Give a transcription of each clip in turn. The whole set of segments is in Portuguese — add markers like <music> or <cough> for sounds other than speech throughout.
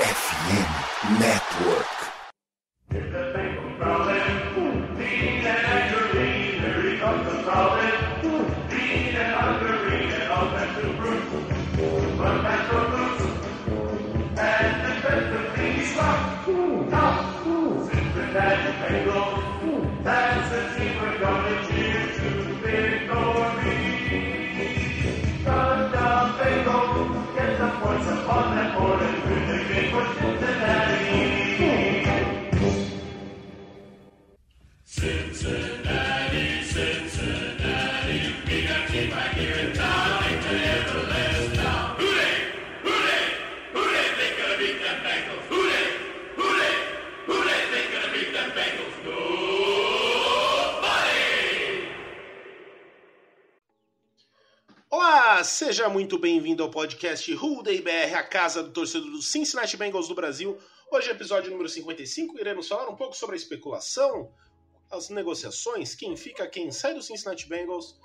FM Network. Seja muito bem-vindo ao podcast Who Day BR, a casa do torcedor do Cincinnati Bengals do Brasil. Hoje é episódio número 55, iremos falar um pouco sobre a especulação, as negociações, quem fica, quem sai do Cincinnati Bengals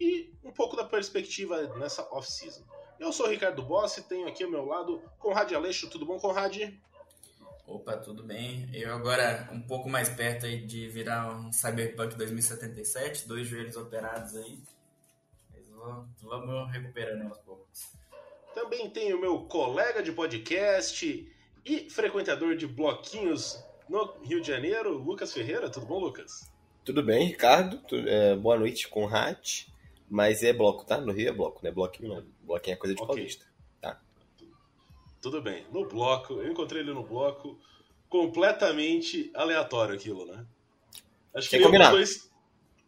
e um pouco da perspectiva nessa off-season. Eu sou o Ricardo Bossi, tenho aqui ao meu lado Conrad Aleixo. Tudo bom, Conrad? Opa, tudo bem? Eu agora um pouco mais perto aí de virar um Cyberpunk 2077, dois joelhos operados aí. Vamos recuperando aos poucos. Também tenho o meu colega de podcast e frequentador de bloquinhos no Rio de Janeiro, Lucas Ferreira. Tudo bom, Lucas? Tudo bem, Ricardo? Tu- é, boa noite, Conrad. Mas é bloco, tá? No Rio é bloco, não é bloquinho não. Bloquinho é coisa de Ok. paulista. Tudo bem. No bloco, eu encontrei ele no bloco, completamente aleatório aquilo, né? Acho que, nenhum dos combinar. dois,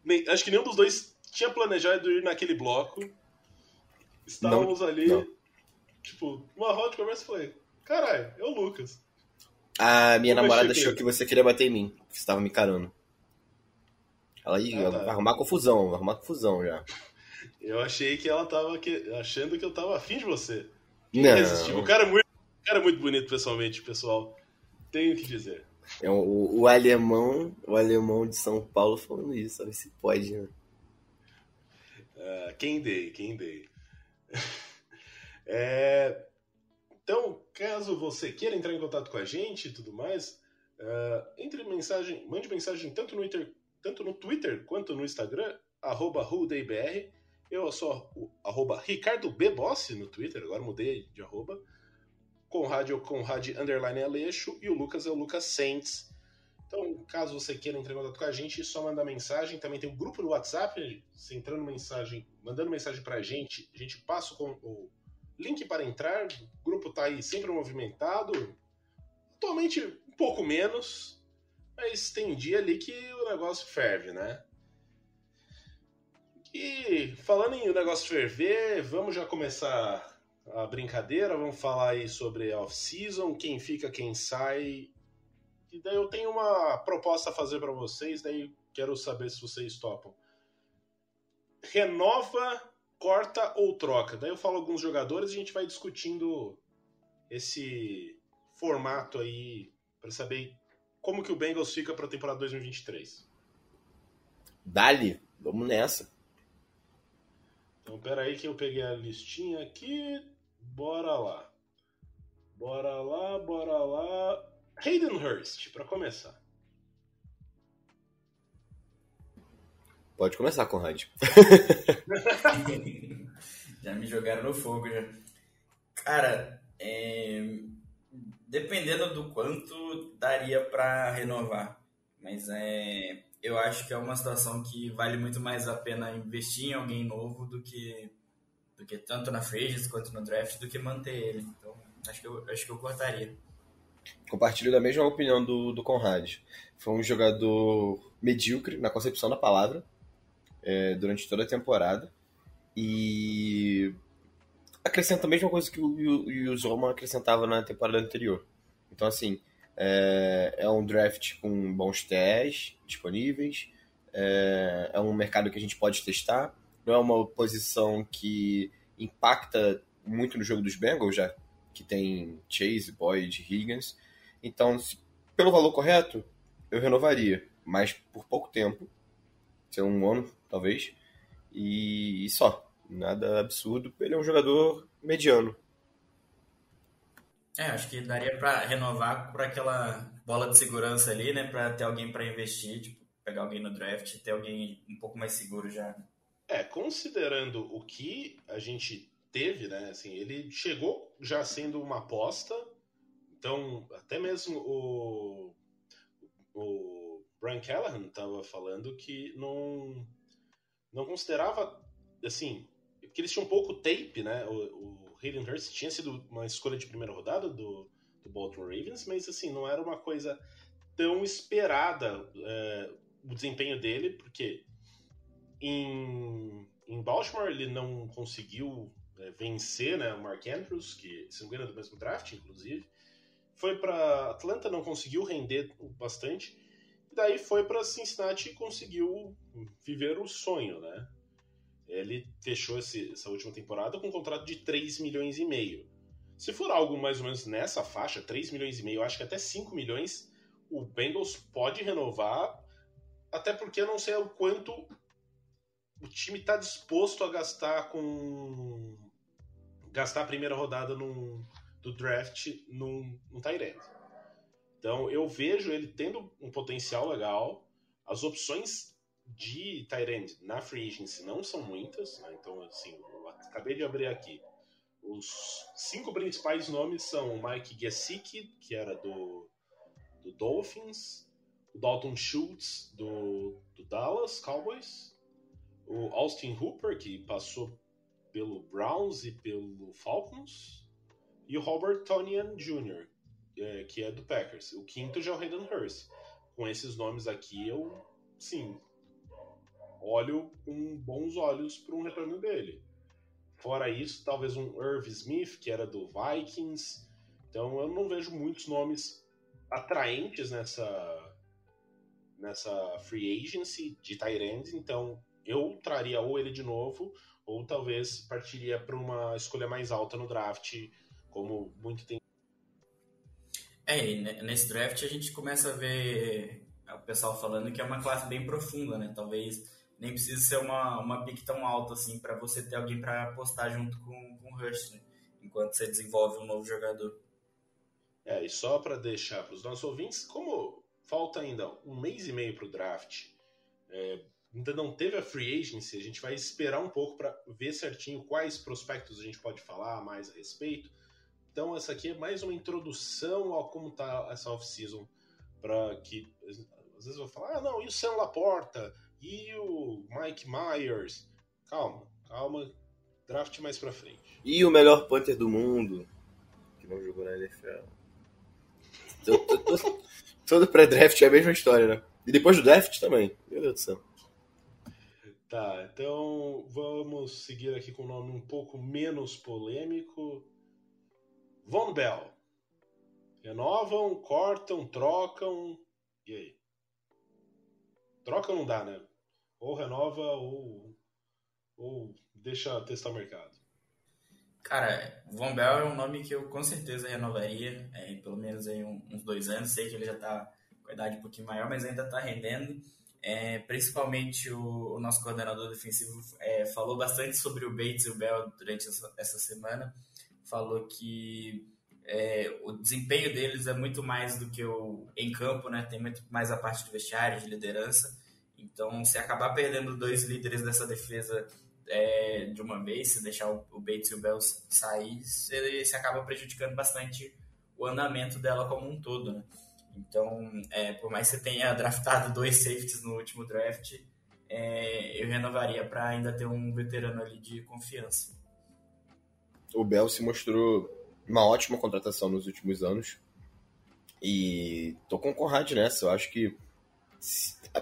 nem- acho que nenhum dos dois tinha planejado ir naquele bloco. Estávamos ali, não. tipo, numa roda de conversa falei, caralho, é o Lucas. A minha Como namorada eu cheguei? achou que você queria bater em mim, que você tava me encarando. Ela aí, Ah, tá. arrumar confusão, vai arrumar confusão já. <laughs> Eu achei que ela tava que- achando que eu tava afim de você. Não, Irresistível. O cara é muito, o cara é muito bonito pessoalmente, pessoal. Tenho que dizer. é o, o alemão, o alemão de São Paulo falando isso, sabe se pode, né? Ah, quem dei, quem dei. <laughs> É, então, caso você queira entrar em contato com a gente e tudo mais, ah, entre mensagem, mande mensagem tanto no Twitter, tanto no Twitter quanto no Instagram, arroba WhoDayBR. Eu sou o arroba Ricardo B. Bossi no Twitter, agora mudei de arroba. Conrad é o Conrad Underline Aleixo e o Lucas é o Lucas Saints. Então, caso você queira entrar em contato com a gente, é só mandar mensagem. Também tem um grupo no WhatsApp. Você entrando mensagem, mandando mensagem pra gente, a gente passa com o link para entrar. O grupo tá aí sempre movimentado. Atualmente um pouco menos, mas tem dia ali que o negócio ferve, né? E falando em o negócio ferver, vamos já começar a brincadeira. Vamos falar aí sobre off-season, quem fica, quem sai. E daí eu tenho uma proposta a fazer para vocês, daí quero saber se vocês topam. Renova, corta ou troca? Daí eu falo alguns jogadores e a gente vai discutindo esse formato aí para saber como que o Bengals fica para a temporada 2023. Dali, vamos nessa. Então, pera aí que eu peguei a listinha aqui. Bora lá. Bora lá, bora lá. Hayden Hurst, para começar. Pode começar, Conrad. <laughs> já me jogaram no fogo já. Cara, é, dependendo do quanto daria pra renovar, mas é, eu acho que é uma situação que vale muito mais a pena investir em alguém novo do que do que tanto na free agency quanto no draft do que manter ele. Então, acho que eu acho que eu cortaria. Compartilho da mesma opinião do, do Conrad. Foi um jogador medíocre, na concepção da palavra, é, durante toda a temporada. E acrescenta a mesma coisa que o, o, o Zoma acrescentava na temporada anterior. Então, assim, é, é um draft com bons testes disponíveis, é, é um mercado que a gente pode testar, não é uma posição que impacta muito no jogo dos Bengals, já que tem Chase, Boyd, Higgins. Então, se, pelo valor correto, eu renovaria, mas por pouco tempo, ser um ano, talvez, e, e só. Nada absurdo. Ele é um jogador mediano. É, acho que daria para renovar por aquela bola de segurança ali, né? Para ter alguém para investir, tipo, pegar alguém no draft, ter alguém um pouco mais seguro já. É, considerando o que a gente teve, né? Assim, ele chegou já sendo uma aposta, então até mesmo o, o Brian Callahan estava falando que não não considerava assim que eles tinham pouco tape, né? O, o Hayden Hurst tinha sido uma escolha de primeira rodada do, do Baltimore Ravens, mas assim não era uma coisa tão esperada é, o desempenho dele, porque em, em Baltimore ele não conseguiu vencer né, o Mark Andrews, que se não me engano é do mesmo draft, inclusive. Foi para Atlanta, não conseguiu render bastante. E daí foi para Cincinnati e conseguiu viver o sonho, né? Ele fechou esse, essa última temporada com um contrato de 3 milhões e meio. Se for algo mais ou menos nessa faixa, 3 milhões e meio, acho que até 5 milhões, o Bengals pode renovar, até porque eu não sei o quanto o time está disposto a gastar com gastar a primeira rodada num, do draft num, num Tyrant. Então eu vejo ele tendo um potencial legal. As opções de Tyrant na free agency não são muitas, né? então assim, eu acabei de abrir aqui. Os cinco principais nomes são o Mike Gesicki, que era do, do Dolphins, o Dalton Schultz, do, do Dallas Cowboys, o Austin Hooper, que passou pelo Browns e pelo Falcons, e o Robert Tonian Jr., é, que é do Packers. O quinto já é o Hayden Hurst. Com esses nomes aqui, eu, sim, olho com bons olhos para um retorno dele. Fora isso, talvez um Irv Smith, que era do Vikings. Então eu não vejo muitos nomes atraentes nessa nessa free agency de Tyrande, então eu traria ou ele de novo, ou talvez partiria para uma escolha mais alta no draft, como muito tem. É, nesse draft a gente começa a ver o pessoal falando que é uma classe bem profunda, né? Talvez nem precise ser uma, uma pick tão alta assim para você ter alguém para apostar junto com, com o Hurst, né? enquanto você desenvolve um novo jogador. É, e só para deixar para os nossos ouvintes, como falta ainda um mês e meio para o draft, é, ainda não teve a free agency, a gente vai esperar um pouco para ver certinho quais prospectos a gente pode falar mais a respeito. Então essa aqui é mais uma introdução ao como tá essa off-season para que às vezes eu vou falar, ah, não, e o Sam Laporta, e o Mike Myers. Calma, calma, draft mais para frente. E o melhor punter do mundo, que não jogou na NFL. todo, <laughs> todo pré-draft é a mesma história, né? E depois do draft também. Meu Deus do céu. Tá, então vamos seguir aqui com um nome um pouco menos polêmico. Von Bell. Renovam, cortam, trocam. E aí? Troca não dá, né? Ou renova ou, ou deixa testar o mercado. Cara, Von Bell é um nome que eu com certeza renovaria, é, pelo menos aí uns dois anos. Sei que ele já está com a idade um pouquinho maior, mas ainda está rendendo. É, principalmente o, o, nosso coordenador defensivo é, falou bastante sobre o Bates e o Bell durante essa, essa semana. Falou que é, o desempenho deles é muito mais do que o em campo, né? Tem muito mais a parte de vestiário, de liderança. Então, se acabar perdendo dois líderes dessa defesa é, de uma vez, se deixar o, o Bates e o Bell sair, você, você acaba prejudicando bastante o andamento dela como um todo, né? Então, é, por mais que você tenha draftado dois safeties no último draft, é, eu renovaria para ainda ter um veterano ali de confiança. O Bell se mostrou uma ótima contratação nos últimos anos. E tô com o Conrad nessa. Eu acho que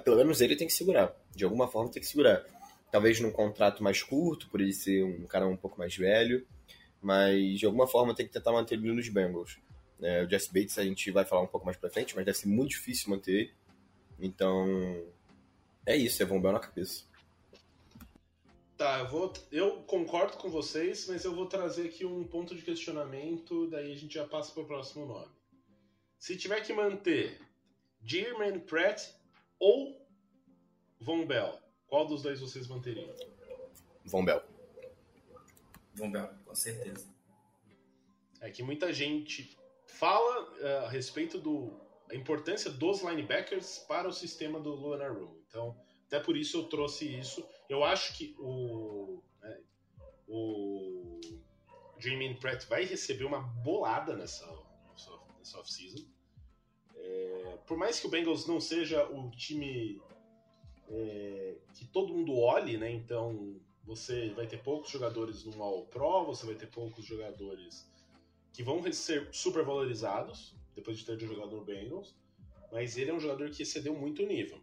pelo menos ele tem que segurar. De alguma forma tem que segurar. Talvez num contrato mais curto, por ele ser um cara um pouco mais velho. Mas de alguma forma tem que tentar manter ele nos Bengals. É, o Jesse Bates a gente vai falar um pouco mais pra frente, mas deve ser muito difícil manter ele. Então, é isso, é Von Bell na cabeça. Tá, eu, vou, eu concordo com vocês, mas eu vou trazer aqui um ponto de questionamento, daí a gente já passa para o próximo nome. Se tiver que manter Jermaine Pratt ou Von Bell, qual dos dois vocês manteriam? Von Bell. Von Bell, com certeza. É que muita gente fala uh, a respeito do a importância dos linebackers para o sistema do Lunar Room. Então, até por isso eu trouxe isso. Eu acho que o, né, o Dreaming Pratt vai receber uma bolada nessa, nessa off-season. É, por mais que o Bengals não seja o time é, que todo mundo olhe, né? Então você vai ter poucos jogadores no All Pro, você vai ter poucos jogadores que vão ser super valorizados depois de ter jogado no Bengals, mas ele é um jogador que excedeu muito o nível.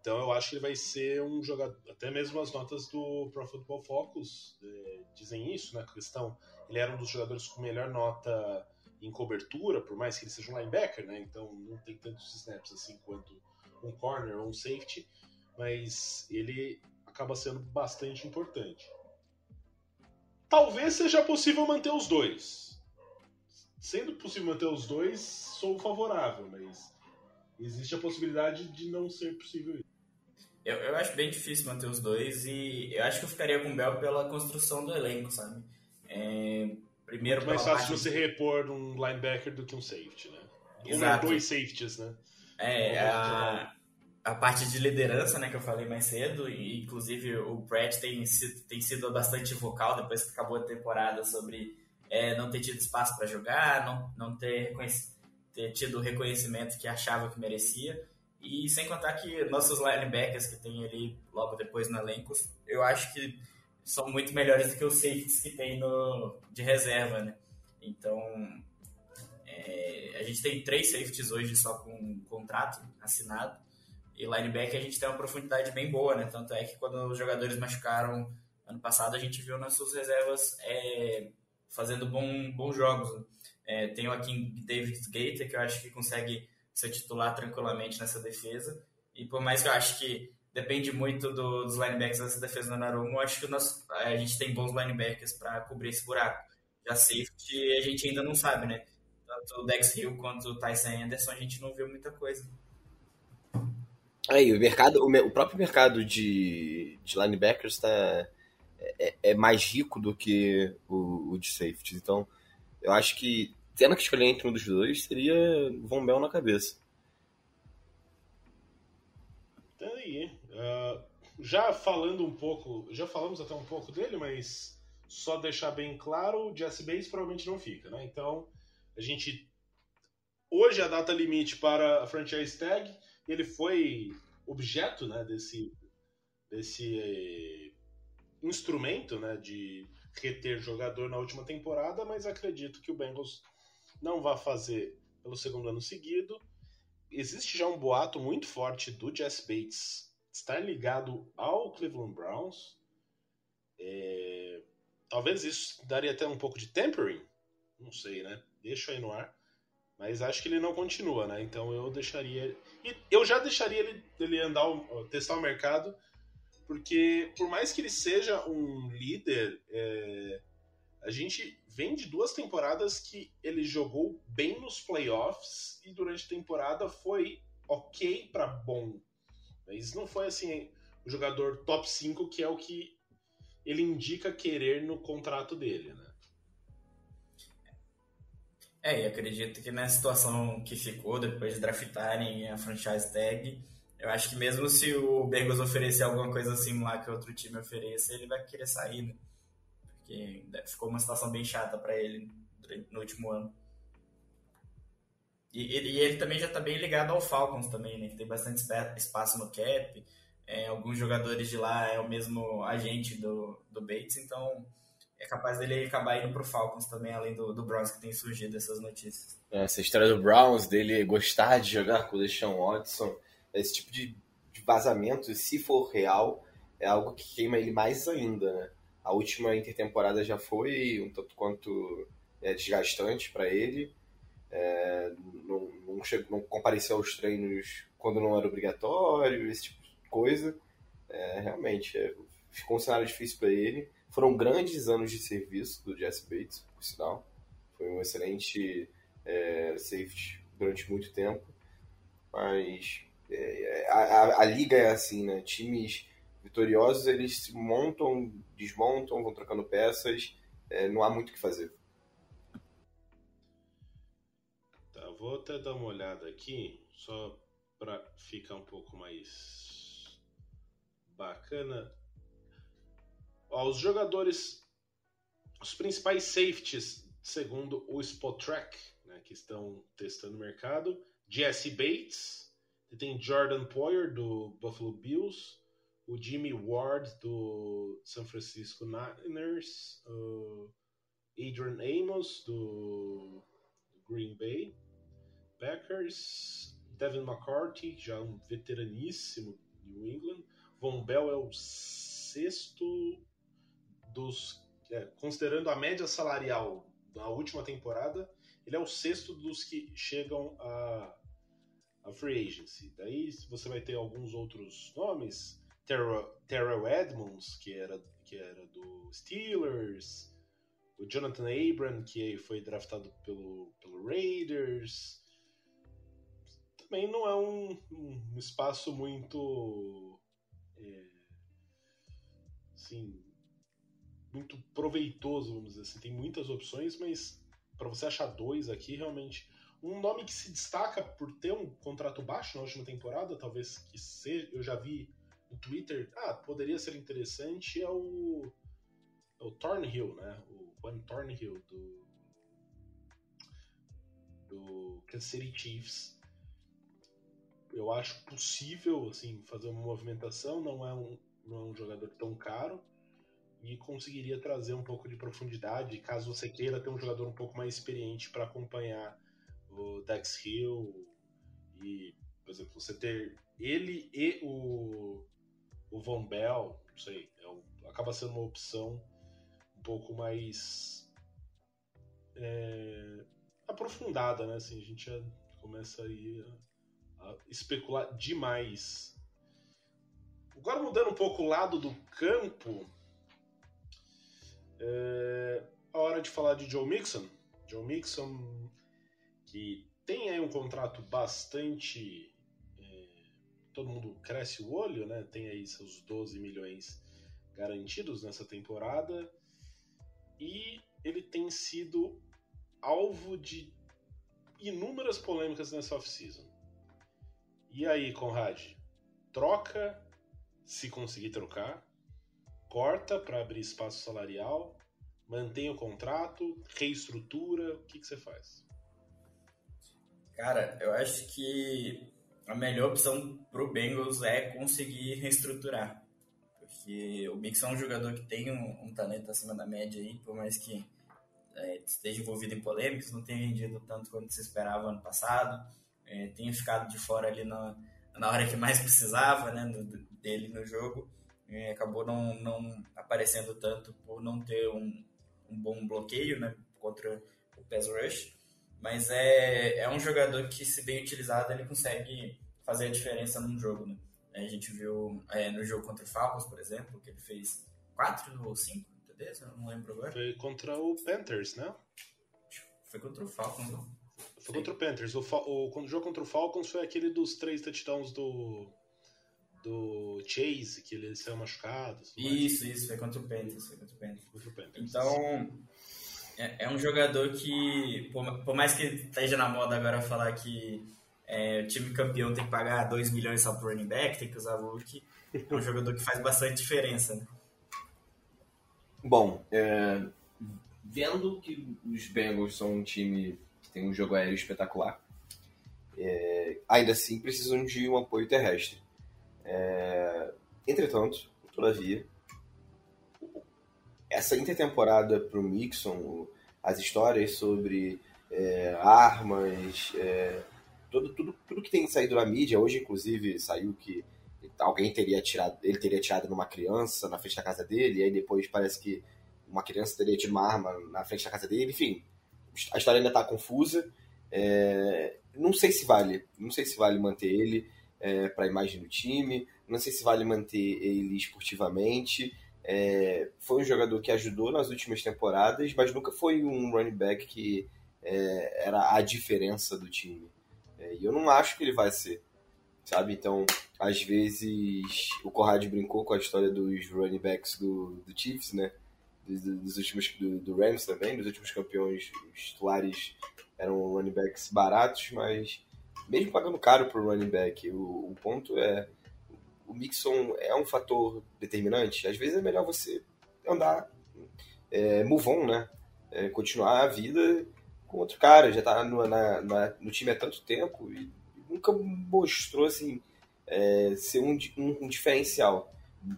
Então eu acho que ele vai ser um jogador, até mesmo as notas do Pro Football Focus é, dizem isso, né? A questão, ele era um dos jogadores com melhor nota em cobertura, por mais que ele seja um linebacker, né? Então não tem tantos snaps assim quanto um corner ou um safety, mas ele acaba sendo bastante importante. Talvez seja possível manter os dois. Sendo possível manter os dois, sou favorável, mas existe a possibilidade de não ser possível isso. Eu, eu acho bem difícil manter os dois e eu acho que eu ficaria com o Bell pela construção do elenco, sabe? É, primeiro Muito mais fácil você de... repor um linebacker do que um safety, né? Exato. Um dois safeties, né? É, a, a parte de liderança, né, que eu falei mais cedo, e inclusive o Pratt tem tem sido bastante vocal depois que acabou a temporada sobre é, não ter tido espaço para jogar, não, não ter, ter tido o reconhecimento que achava que merecia. E sem contar que nossos linebackers que tem ali logo depois no elenco, eu acho que são muito melhores do que os safeties que tem no, de reserva, né? Então, é, a gente tem três safeties hoje só com um contrato assinado. E linebacker a gente tem uma profundidade bem boa, né? Tanto é que quando os jogadores machucaram ano passado, a gente viu nossas reservas é, fazendo bom, bons jogos. É, tem o aqui David Gator, que eu acho que consegue ser titular tranquilamente nessa defesa. E por mais que eu acho que depende muito do, dos linebackers dessa defesa do Narumo, eu acho que nosso, a gente tem bons linebackers para cobrir esse buraco. Já safety a gente ainda não sabe, né? Tanto o Dex Hill quanto o Tyson Anderson a gente não viu muita coisa. Aí, o mercado, o, o próprio mercado de, de linebackers está é, é, mais rico do que o, o de safety. Então, eu acho que tendo que escolher entre um dos dois, seria Von Bell na cabeça. Tá aí. Uh, já falando um pouco, já falamos até um pouco dele, mas só deixar bem claro, o Jesse Bates provavelmente não fica, né? Então, a gente hoje é a data limite para a franchise tag ele foi objeto né, desse, desse instrumento né, de reter jogador na última temporada, mas acredito que o Bengals não vai fazer pelo segundo ano seguido. Existe já um boato muito forte do Jess Bates estar ligado ao Cleveland Browns. É... Talvez isso daria até um pouco de tempering, não sei, né? Deixa aí no ar. Mas acho que ele não continua, né? Então eu deixaria. Eu já deixaria ele, ele andar, testar o mercado, porque por mais que ele seja um líder, é, a gente vem de duas temporadas que ele jogou bem nos playoffs e durante a temporada foi ok para bom. Mas não foi assim o jogador top 5 que é o que ele indica querer no contrato dele, né? É, e acredito que na situação que ficou depois de draftarem a franchise tag, eu acho que mesmo se o Bengals oferecer alguma coisa assim lá que outro time ofereça, ele vai querer sair, né? Porque ficou uma situação bem chata para ele no último ano. E ele, e ele também já está bem ligado ao Falcons também, né? Que tem bastante espaço no cap. É, alguns jogadores de lá é o mesmo agente do, do Bates, então é capaz dele acabar indo pro Falcons também, além do, do Browns que tem surgido essas notícias. É, essa história do Browns, dele gostar de jogar com o Deshaun Watson, esse tipo de, de vazamento, se for real, é algo que queima ele mais ainda, né? A última intertemporada já foi um tanto quanto é, desgastante para ele. É, não, não, chegou, não compareceu aos treinos quando não era obrigatório, esse tipo de coisa. É, realmente, é, ficou um cenário difícil para ele. Foram grandes anos de serviço do Jesse Bates, por sinal. Foi um excelente é, safety durante muito tempo. Mas a, a, a, liga é assim, né? Times vitoriosos, eles se montam, desmontam, vão trocando peças. É, não há muito o que fazer. vou até dar uma olhada aqui, só para ficar um pouco mais bacana. Ó, os jogadores, os principais safeties, segundo o Spot Track, né, que estão testando o mercado, Jesse Bates, tem Jordan Poyer do Buffalo Bills, o Jimmy Ward do San Francisco Niners, o Adrian Amos do Green Bay Packers, Devin McCarthy, já um veteraníssimo New England, Von Bell é o sexto dos, é, considerando a média salarial da última temporada, ele é o sexto dos que chegam a, a free agency. Daí você vai ter alguns outros nomes, Terrell Edmonds, que era, que era do Steelers, o Jonathan Abram, que foi draftado pelo, pelo Raiders. Também não é um, um espaço muito. É, assim, muito proveitoso, vamos dizer assim. Tem muitas opções, mas para você achar dois aqui, realmente. Um nome que se destaca por ter um contrato baixo na última temporada, talvez que seja. Eu já vi no Twitter, ah, poderia ser interessante, é o. É o Thornhill, né? O Juan Thornhill do. Do Kansas City Chiefs. Eu acho possível, assim, fazer uma movimentação, não é um, não é um jogador tão caro e conseguiria trazer um pouco de profundidade, caso você queira ter um jogador um pouco mais experiente para acompanhar o Dex Hill e, por exemplo, você ter ele e o, o Von Bell, não sei, é, acaba sendo uma opção um pouco mais é, aprofundada, né? Assim, a gente já começa aí a, a especular demais. Agora mudando um pouco o lado do campo, é a hora de falar de Joe Mixon. Joe Mixon, que tem aí um contrato bastante. É, todo mundo cresce o olho, né? Tem aí seus 12 milhões garantidos nessa temporada. E ele tem sido alvo de inúmeras polêmicas nessa off-season. E aí, Conrad? Troca se conseguir trocar? corta para abrir espaço salarial, mantém o contrato, reestrutura, o que, que você faz? Cara, eu acho que a melhor opção para o Bengals é conseguir reestruturar. Porque o Mixon é um jogador que tem um, um talento acima da média aí, por mais que é, esteja envolvido em polêmicas, não tenha rendido tanto quanto se esperava ano passado, é, tenha ficado de fora ali na, na hora que mais precisava né, dele no jogo é, acabou não, não aparecendo tanto por não ter um, um bom bloqueio né, contra o pass rush. Mas é, é um jogador que, se bem utilizado, ele consegue fazer a diferença num jogo. Né? A gente viu é, no jogo contra o Falcons, por exemplo, que ele fez 4 ou 5 TDs, eu não lembro agora. Foi contra o Panthers, né? Foi contra o Falcons, não? Foi contra o Panthers. O, o, o jogo contra o Falcons foi aquele dos três touchdowns do, do Chase, que ele saiu machucado. Isso, isso, foi contra o Panthers, foi contra o Panthers. Contra o Panthers. Então, é, é, um jogador que, por, por, mais que esteja na moda agora falar que é, o time campeão tem que pagar 2 milhões só pro running back, tem que usar Luke, é um jogador que faz bastante diferença, né? Bom, é, vendo que os Bengals são um time que tem um jogo aéreo espetacular, é, ainda assim precisam de um apoio terrestre. É... Entretanto, todavia, essa intertemporada para o Mixon, as histórias sobre é, armas, é, tudo, tudo, tudo que tem saído na mídia, hoje inclusive saiu que alguém teria tirado, ele teria tirado numa criança na frente da casa dele, e aí depois parece que uma criança teria tido uma arma na frente da casa dele, enfim, a história ainda está confusa. É, não sei se vale, não sei se vale manter ele é, para a imagem do time. Não sei se vale manter ele esportivamente. É, foi um jogador que ajudou nas últimas temporadas, mas nunca foi um running back que é, era a diferença do time. É, e eu não acho que ele vai ser, sabe? Então, às vezes, o Conrad brincou com a história dos running backs do, do Chiefs, né? Dos, dos últimos, do, do, Rams também, dos últimos campeões titulares eram running backs baratos, mas mesmo pagando caro para o running back, o, o, ponto é o Mixon é um fator determinante. Às vezes é melhor você andar, é, move on, né? É, continuar a vida com outro cara, já está no, na, na, no time há tanto tempo e nunca mostrou assim, é, ser um, um, um, diferencial.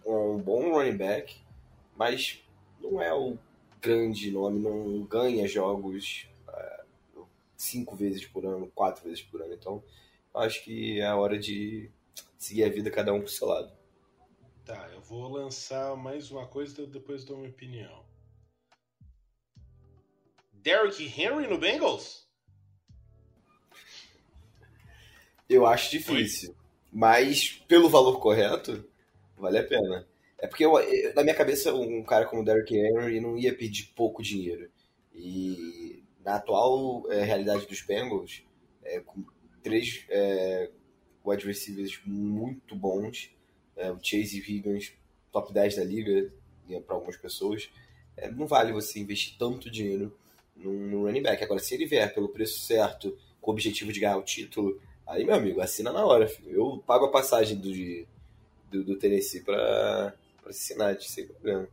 Um bom running back, mas não é o grande nome, não ganha jogos cinco vezes por ano, quatro vezes por ano. Então, acho que é a hora de seguir a vida cada um pro seu lado. Tá, eu vou lançar mais uma coisa depois dou minha opinião. Derrick Henry no Bengals? Eu acho difícil. Mas, pelo valor correto, vale a pena. É porque, eu, na minha cabeça, um cara como Derrick Henry não ia pedir pouco dinheiro. E na atual é, realidade dos Bengals, é, com três é, wide receivers muito bons, é, o Chase e Higgins, top 10 da liga né, para algumas pessoas, é, não vale você investir tanto dinheiro no running back. Agora, se ele vier pelo preço certo, com o objetivo de ganhar o título, aí, meu amigo, assina na hora. Filho. Eu pago a passagem do, do, do Tennessee para Cincinnati, sem problema.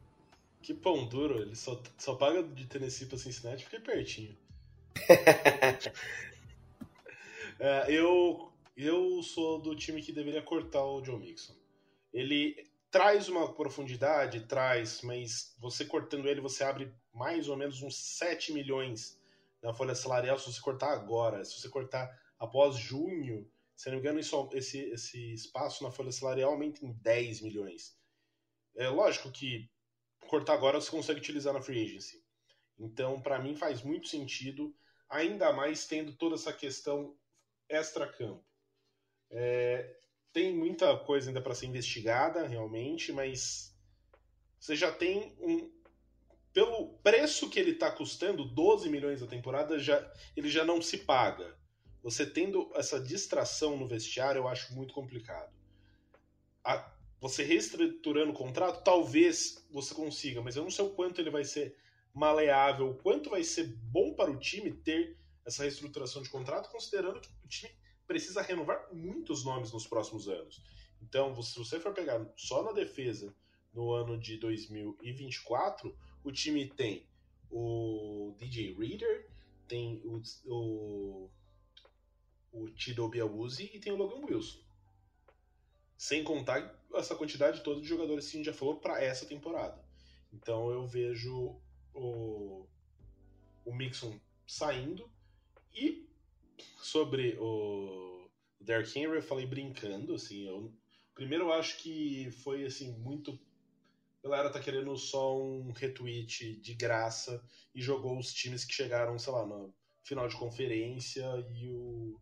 Que pão duro, ele só, só paga de Tennessee pra Cincinnati porque é pertinho. <laughs> é, eu, eu sou do time que deveria cortar o Joe Mixon. Ele traz uma profundidade, traz, mas você cortando ele, você abre mais ou menos uns 7 milhões na folha salarial se você cortar agora. Se você cortar após junho, se não me engano, isso, esse, esse espaço na folha salarial aumenta em 10 milhões. É lógico que cortar agora você consegue utilizar na free agency. Então, para mim, faz muito sentido, ainda mais tendo toda essa questão extra-campo. É, tem muita coisa ainda para ser investigada, realmente, mas você já tem um. Pelo preço que ele está custando, 12 milhões a temporada, já, ele já não se paga. Você tendo essa distração no vestiário, eu acho muito complicado. A, você reestruturando o contrato, talvez você consiga, mas eu não sei o quanto ele vai ser maleável, o quanto vai ser bom para o time ter essa reestruturação de contrato, considerando que o time precisa renovar muitos nomes nos próximos anos. Então, se você for pegar só na defesa no ano de 2024, o time tem o DJ Reader, tem o, o, o Tido Biawuzi e tem o Logan Wilson. Sem contar essa quantidade toda de jogadores que a gente já falou para essa temporada. Então eu vejo o, o Mixon saindo e sobre o Derrick Henry eu falei brincando, assim, eu, primeiro eu acho que foi assim muito a galera tá querendo só um retweet de graça e jogou os times que chegaram, sei lá, no final de conferência e o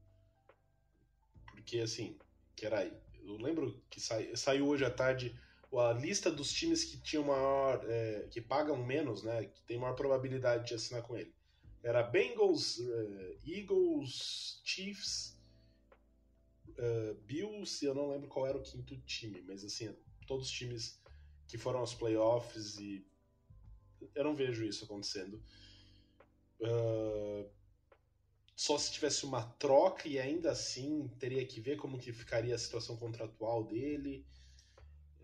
porque assim, que era eu lembro que saiu hoje à tarde a lista dos times que tinham maior. É, que pagam menos, né? Que tem maior probabilidade de assinar com ele. Era Bengals, uh, Eagles, Chiefs, uh, Bills, e eu não lembro qual era o quinto time, mas assim, todos os times que foram aos playoffs e eu não vejo isso acontecendo. Uh, só se tivesse uma troca e ainda assim teria que ver como que ficaria a situação contratual dele.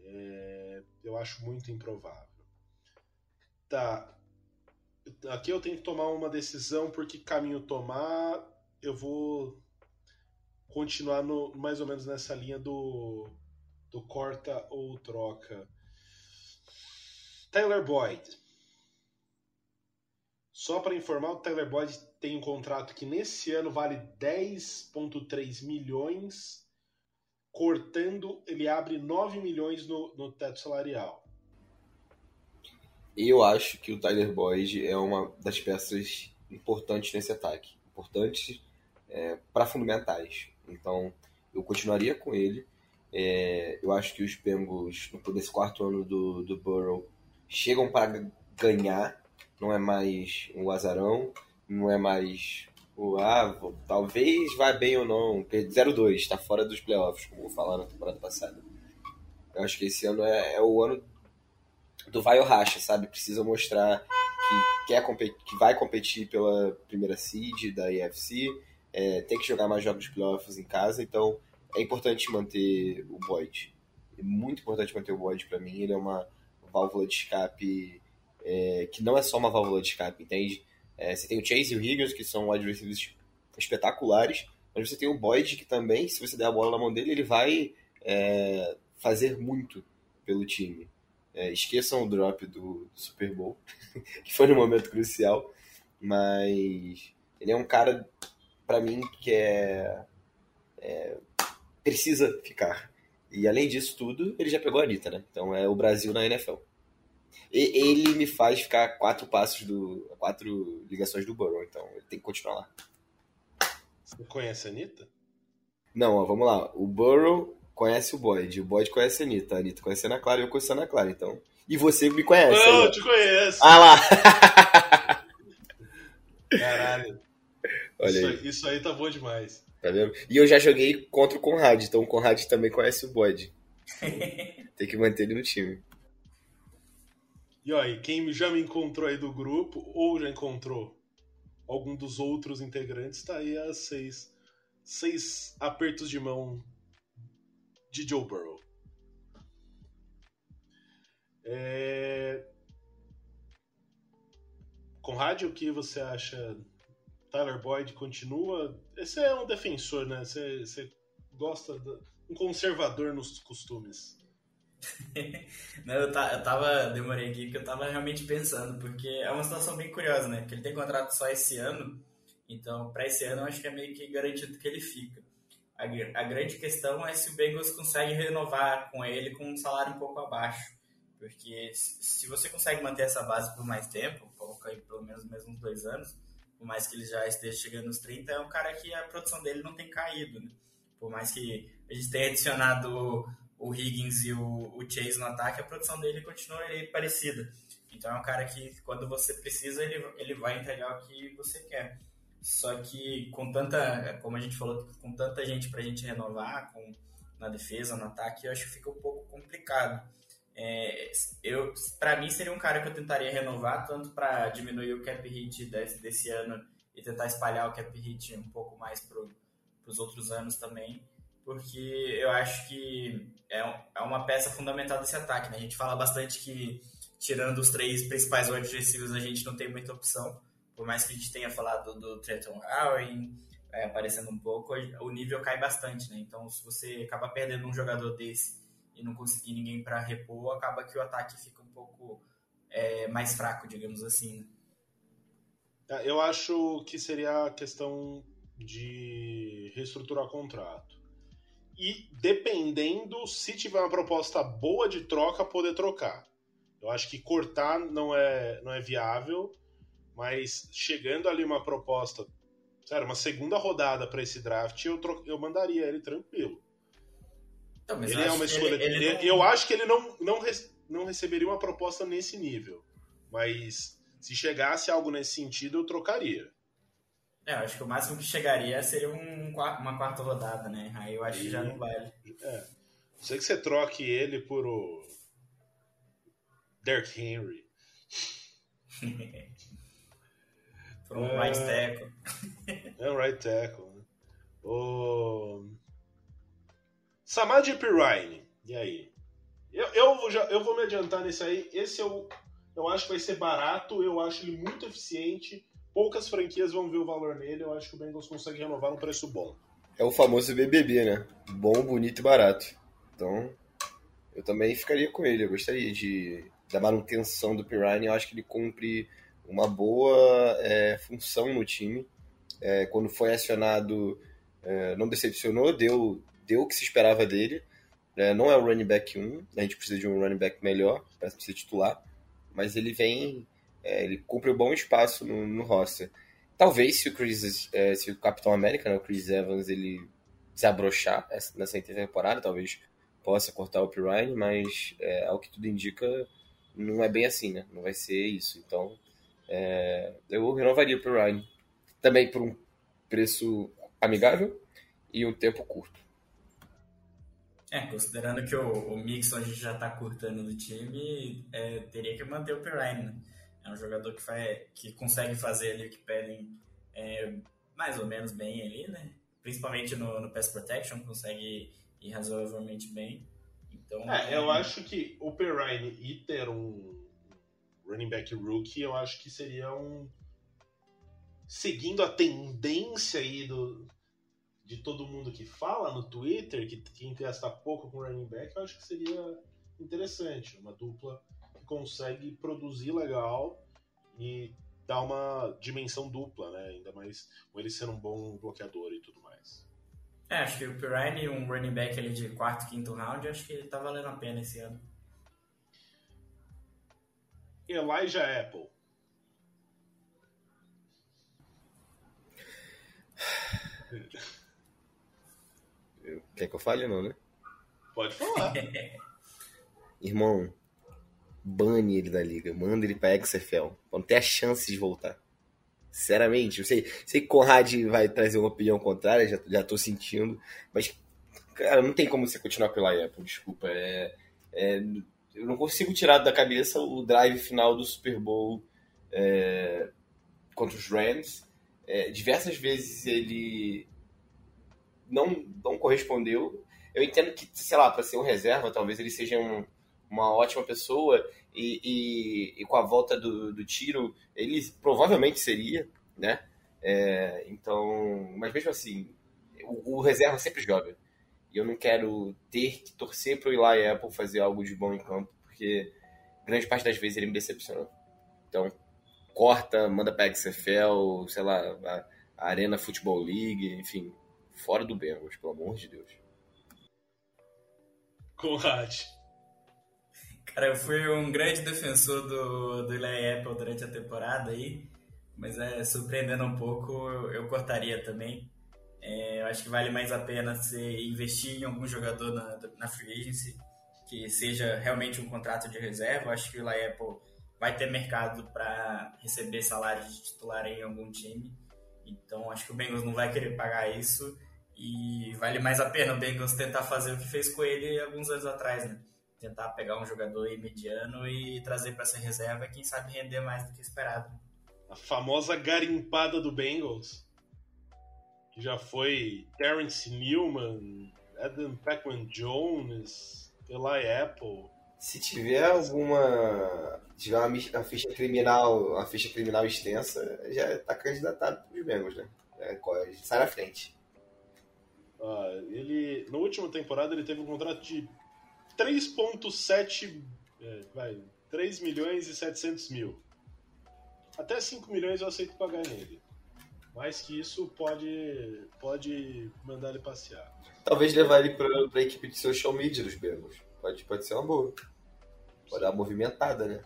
É, eu acho muito improvável. Tá. Aqui eu tenho que tomar uma decisão porque caminho tomar. Eu vou continuar no, mais ou menos nessa linha do, do corta ou troca. Tyler Boyd. Só para informar, o Tyler Boyd tem um contrato que nesse ano vale 10,3 milhões, cortando, ele abre 9 milhões no, no teto salarial. Eu acho que o Tyler Boyd é uma das peças importantes nesse ataque. Importantes é, para fundamentais. Então, eu continuaria com ele. É, eu acho que os Bengals, nesse quarto ano do, do Burrow, chegam para ganhar não é mais o azarão, não é mais o ah, talvez vá bem ou não. 0-2, está fora dos playoffs, como falar na temporada passada. Eu acho que esse ano é, é o ano do vai ou racha, sabe? Precisa mostrar que quer competir, que vai competir pela primeira seed da EFC, é, tem que jogar mais jogos de playoffs em casa, então é importante manter o Boyd. É muito importante manter o Boyd para mim. Ele é uma válvula de escape é, que não é só uma válvula de escape, entende? É, você tem o Chase e o Higgins, que são receivers espetaculares, mas você tem o Boyd, que também, se você der a bola na mão dele, ele vai é, fazer muito pelo time. É, esqueçam o drop do, do Super Bowl, <laughs> que foi no momento crucial, mas ele é um cara, para mim, que é, é, precisa ficar. E além disso tudo, ele já pegou a Anitta, né? Então é o Brasil na NFL. E ele me faz ficar quatro passos do. quatro ligações do Burrow, então ele tem que continuar lá. Você conhece a Anitta? Não, ó, vamos lá. O Burrow conhece o Boyd, o Boyd conhece a Anitta, a Anitta conhece a Ana Clara e eu conheço a Ana Clara, então. E você me conhece. Não, aí, eu te conheço. Ah lá! <laughs> Caralho. Olha isso, aí. isso aí tá bom demais. Tá vendo? E eu já joguei contra o Conrad, então o Conrad também conhece o Boyd. <laughs> Tem que manter ele no time. E ó, e quem já me encontrou aí do grupo, ou já encontrou algum dos outros integrantes, tá aí a seis, seis apertos de mão de Joe Burrow. É... Conrad, o que você acha? Tyler Boyd continua. Você é um defensor, né? Você, você gosta de um conservador nos costumes. <laughs> Não, eu, eu tava. Demorei aqui porque eu tava realmente pensando, porque é uma situação bem curiosa, né? Porque ele tem contrato só esse ano, então para esse ano eu acho que é meio que garantido que ele fica. A, a grande questão é se o Bengals consegue renovar com ele com um salário um pouco abaixo. Porque se você consegue manter essa base por mais tempo, coloca aí pelo menos mais uns dois anos, por mais que ele já esteja chegando nos 30, é um cara que a produção dele não tem caído, né? Por mais que a gente tenha adicionado o Higgins e o, o Chase no ataque, a produção dele continua aí parecida. Então é um cara que quando você precisa, ele, ele vai entregar o que você quer. Só que com tanta, como a gente falou, com tanta gente para a gente renovar, com, na defesa, no ataque, eu acho que fica um pouco complicado. É, eu, para mim seria um cara que eu tentaria renovar tanto para diminuir o cap hit desse, desse ano e tentar espalhar o cap hit um pouco mais para os outros anos também, porque eu acho que é, é uma peça fundamental desse ataque. Né? A gente fala bastante que, tirando os três principais receivers, a gente não tem muita opção. Por mais que a gente tenha falado do Trenton Allen é, aparecendo um pouco, o nível cai bastante. Né? Então, se você acaba perdendo um jogador desse e não conseguir ninguém para repor, acaba que o ataque fica um pouco é, mais fraco, digamos assim. Né? É, eu acho que seria a questão de reestruturar contrato e dependendo se tiver uma proposta boa de troca, poder trocar. Eu acho que cortar não é, não é viável, mas chegando ali uma proposta, sério, uma segunda rodada para esse draft, eu, tro eu mandaria ele tranquilo. Não, ele é uma escolha. Ele, ele não... Eu acho que ele não, não, não receberia uma proposta nesse nível, mas se chegasse algo nesse sentido, eu trocaria. É, eu acho que o máximo que chegaria seria um, uma quarta rodada, né? Aí eu acho e, que já não vale. É. Sei que você troque ele por o Derrick Henry. <laughs> por um é... right tackle. é um right tackle. Né? O... Samad Pirine. E aí? Eu, eu, já, eu vou me adiantar nesse aí. Esse eu, eu acho que vai ser barato. Eu acho ele muito eficiente poucas franquias vão ver o valor nele. Eu acho que o Bengals consegue renovar um preço bom. É o famoso BBB, né? Bom, bonito e barato. Então, eu também ficaria com ele. Eu gostaria de da manutenção do Pirine. Eu acho que ele cumpre uma boa é, função no time. É, quando foi acionado, é, não decepcionou, deu, deu o que se esperava dele. É, não é o running back 1, a gente precisa de um running back melhor para ser titular, mas ele vem é, ele cumpre um bom espaço no, no roster. Talvez se o Chris, é, se o Capitão América, né, o Chris Evans, ele desabrochar nessa temporada, talvez possa cortar o Pirine, mas é, ao que tudo indica, não é bem assim, né? Não vai ser isso. Então, é, eu renovaria o Pirine. Também por um preço amigável e um tempo curto. É, considerando que o, o Mixon a gente já está cortando do time, é, teria que manter o Pirine, né? É um jogador que, faz, que consegue fazer ali o que pedem é, mais ou menos bem ali, né? Principalmente no, no pass protection, consegue ir razoavelmente bem. Então, é, eu acho que o Perrine e ter um running back rookie, eu acho que seria um. Seguindo a tendência aí do, de todo mundo que fala no Twitter, que quem gasta pouco com running back, eu acho que seria interessante. Uma dupla que consegue produzir legal e dar uma dimensão dupla, né? Ainda mais com ele sendo um bom bloqueador e tudo mais. É, acho que o Pirine, um running back ali de quarto, quinto round, acho que tá valendo a pena esse ano. Elijah Apple. Quer que eu fale não, né? Pode falar. <laughs> Irmão, bane ele da liga. Manda ele pra XFL. Pra não ter a chance de voltar. Sinceramente, eu sei, sei que Conrad vai trazer uma opinião contrária, já, já tô sentindo. Mas, cara, não tem como você continuar pela Apple, desculpa. É, é, eu não consigo tirar da cabeça o drive final do Super Bowl é, contra os Rams. É, diversas vezes ele não, não correspondeu. Eu entendo que, sei lá, para ser um reserva, talvez ele seja um, uma ótima pessoa e, e, e, com a volta do, do tiro, ele provavelmente seria, né? É, então, mas mesmo assim, o, o, reserva sempre joga. E eu não quero ter que torcer para o Eli Apple fazer algo de bom em campo, porque grande parte das vezes ele me decepcionou. Então, corta, manda para XFL, sei lá, a, a Arena Football League, enfim, fora do Bengals, pelo amor de Deus. Conrad. Cara, eu fui um grande defensor do, do Eli Apple durante a temporada aí, mas é, surpreendendo um pouco, eu, eu cortaria também. É, eu acho que vale mais a pena você investir em algum jogador na, na free agency, que seja realmente um contrato de reserva. Eu acho que o Apple vai ter mercado para receber salário de titular em algum time. Então acho que o Bengals não vai querer pagar isso e vale mais a pena o Bengals tentar fazer o que fez com ele alguns anos atrás, né? Tentar pegar um jogador mediano e trazer para essa reserva, quem sabe render mais do que esperado. A famosa garimpada do Bengals, que já foi Terrence Newman, Adam Peckman Jones, Eli Apple. Se tiver alguma tiver uma, ficha criminal, uma ficha criminal extensa, já está candidatado para os Bengals, né? É, sai na frente. Ah, ele, na última temporada ele teve um contrato de 3.7, é, vai, 3 milhões e 700 mil. Até 5 milhões eu aceito pagar nele. Mais que isso pode, pode mandar ele passear. Talvez levar ele para a equipe de social media dos Bengals. Pode, pode ser uma boa. Pode dar uma movimentada, né?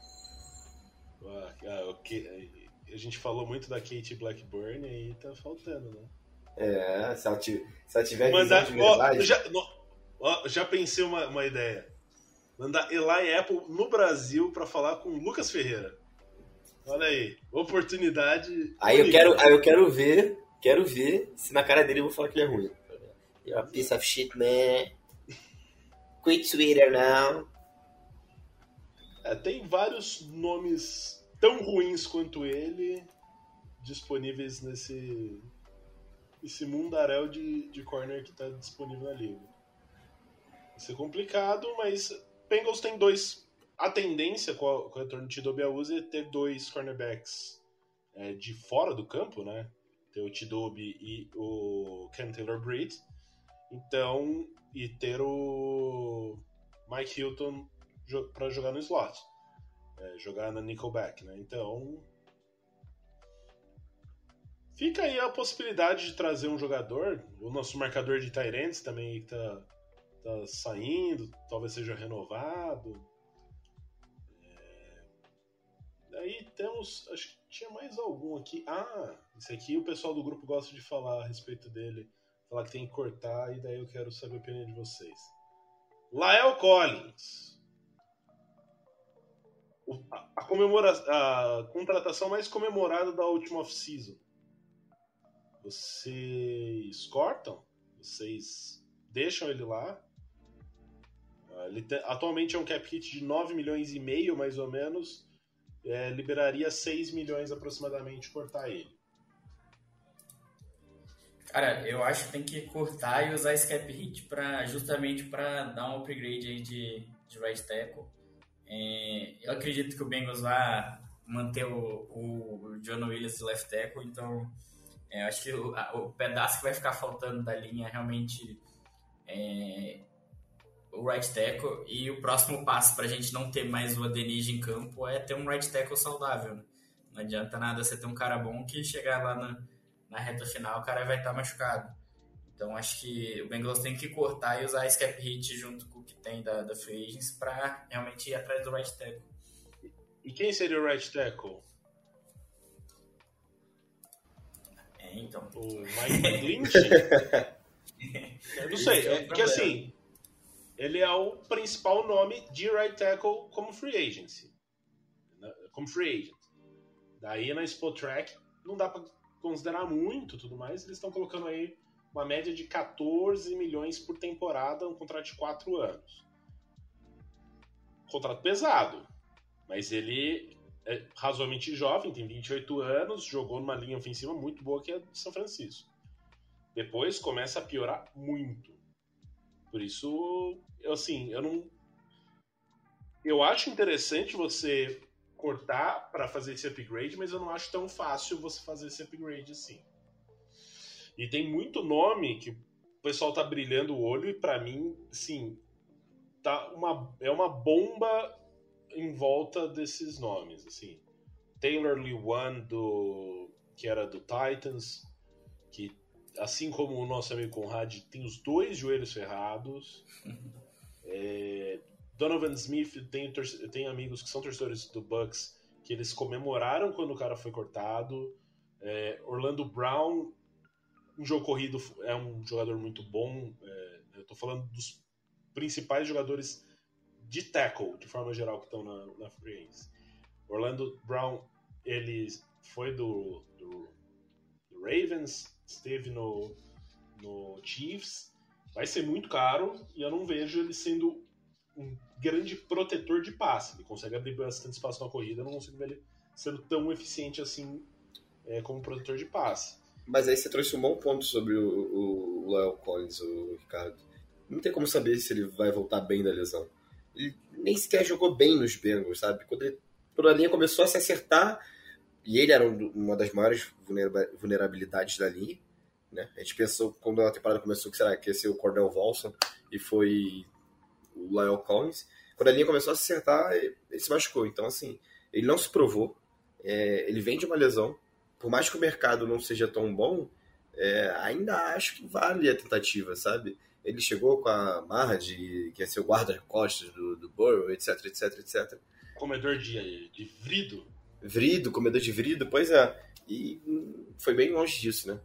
Ah, ah, okay. A gente falou muito da Kate Blackburn e tá faltando, né? É, se ela, tiver, se ela tiver Mandar, de verdade... Ó, já, ó, já pensei uma, uma ideia. Mandar Eli Apple no Brasil para falar com Lucas Ferreira. Olha aí, oportunidade. Aí eu quero, aí eu quero ver, quero ver se na cara dele eu vou falar que ele é ruim. You're a piece of shit, man. Quit Twitter now. É, tem vários nomes tão ruins quanto ele disponíveis nesse esse mundaréu de, de corner que está disponível na liga. Vai ser complicado, mas Bengals tem dois. A tendência com, a, com o retorno de Tidobe é ter dois cornerbacks é, de fora do campo, né? Ter o Tidobe e o Ken Taylor Breed. Então, e ter o Mike Hilton para jogar no slot. É, jogar na nickelback, né? Então, Fica aí a possibilidade de trazer um jogador, o nosso marcador de Tyrants também está tá saindo, talvez seja renovado. Aí temos, acho que tinha mais algum aqui. Ah, esse aqui o pessoal do grupo gosta de falar a respeito dele, falar que tem que cortar, e daí eu quero saber a opinião de vocês. Lael Collins. a, a, comemora a contratação mais comemorada da última off-season. Vocês cortam? Vocês deixam ele lá? Ah, ele te, atualmente é um cap hit de 9 milhões e meio, mais ou menos. É, liberaria 6 milhões aproximadamente cortar ele. Cara, eu acho que tem que cortar e usar esse cap hit pra, justamente para dar um upgrade aí de, de right tackle. É, eu acredito que o Bengals vai manter o, o John Williams left tackle, então é, acho que o, a, o, pedaço que vai ficar faltando da linha realmente é, o right tackle e o próximo passo para a gente não ter mais o Adenige em campo é ter um right tackle saudável. Né? Não adianta nada você ter um cara bom que chegar lá na, na reta final o cara vai estar tá machucado. Então acho que o Bengals tem que cortar e usar esse cap hit junto com o que tem da, da free agents para realmente ir atrás do right tackle. E quem seria o right tackle? É, então. O Mike Lynch? <laughs> Eu não sei, é, porque assim, ele é o principal nome de right tackle como free agency. Né, como free agent. Daí na Spot Track não dá para considerar muito tudo mais. Eles estão colocando aí uma média de 14 milhões por temporada, um contrato de 4 anos. Contrato pesado, mas ele é razoavelmente jovem, tem 28 anos, jogou numa linha ofensiva muito boa que é de São Francisco. Depois começa a piorar muito. Por isso, eu, assim, eu não. Eu acho interessante você cortar para fazer esse upgrade, mas eu não acho tão fácil você fazer esse upgrade assim. E tem muito nome que o pessoal tá brilhando o olho e para mim, sim, tá uma é uma bomba em volta desses nomes, assim. Taylor Lewan do que era do Titans, que assim como o nosso amigo Conrad tem os dois joelhos ferrados. <laughs> É, Donovan Smith tem, tem amigos que são torcedores do Bucks que eles comemoraram quando o cara foi cortado. É, Orlando Brown, um jogo corrido, é um jogador muito bom. É, eu tô falando dos principais jogadores de tackle, de forma geral, que estão na, na free Orlando Brown, ele foi do, do, do Ravens, esteve no, no Chiefs, vai ser muito caro e eu não vejo ele sendo um grande protetor de passe. Ele consegue abrir bastante espaço na corrida, eu não consigo ver ele sendo tão eficiente assim é, como protetor de passe. Mas aí você trouxe um bom ponto sobre o, o Lyle Collins, o Ricardo. Não tem como saber se ele vai voltar bem da lesão. Ele nem sequer jogou bem nos Bengals, sabe? Quando, ele, quando a linha começou a se acertar, e ele era uma das maiores vulnerabilidades da linha, né? A gente pensou, quando a temporada começou, que será que ia ser o Cordell Volson, e foi o Lyle Collins. Quando a linha começou a se acertar, ele se machucou. Então, assim, ele não se provou. É, ele vem de uma lesão. Por mais que o mercado não seja tão bom, é, ainda acho que vale a tentativa, sabe? Ele chegou com a marra de que ia ser o guarda-costas do, do Burrow, etc, etc, etc. Comedor de, de vrido. Vrido, comedor de vrido, pois é. E foi bem longe disso, né?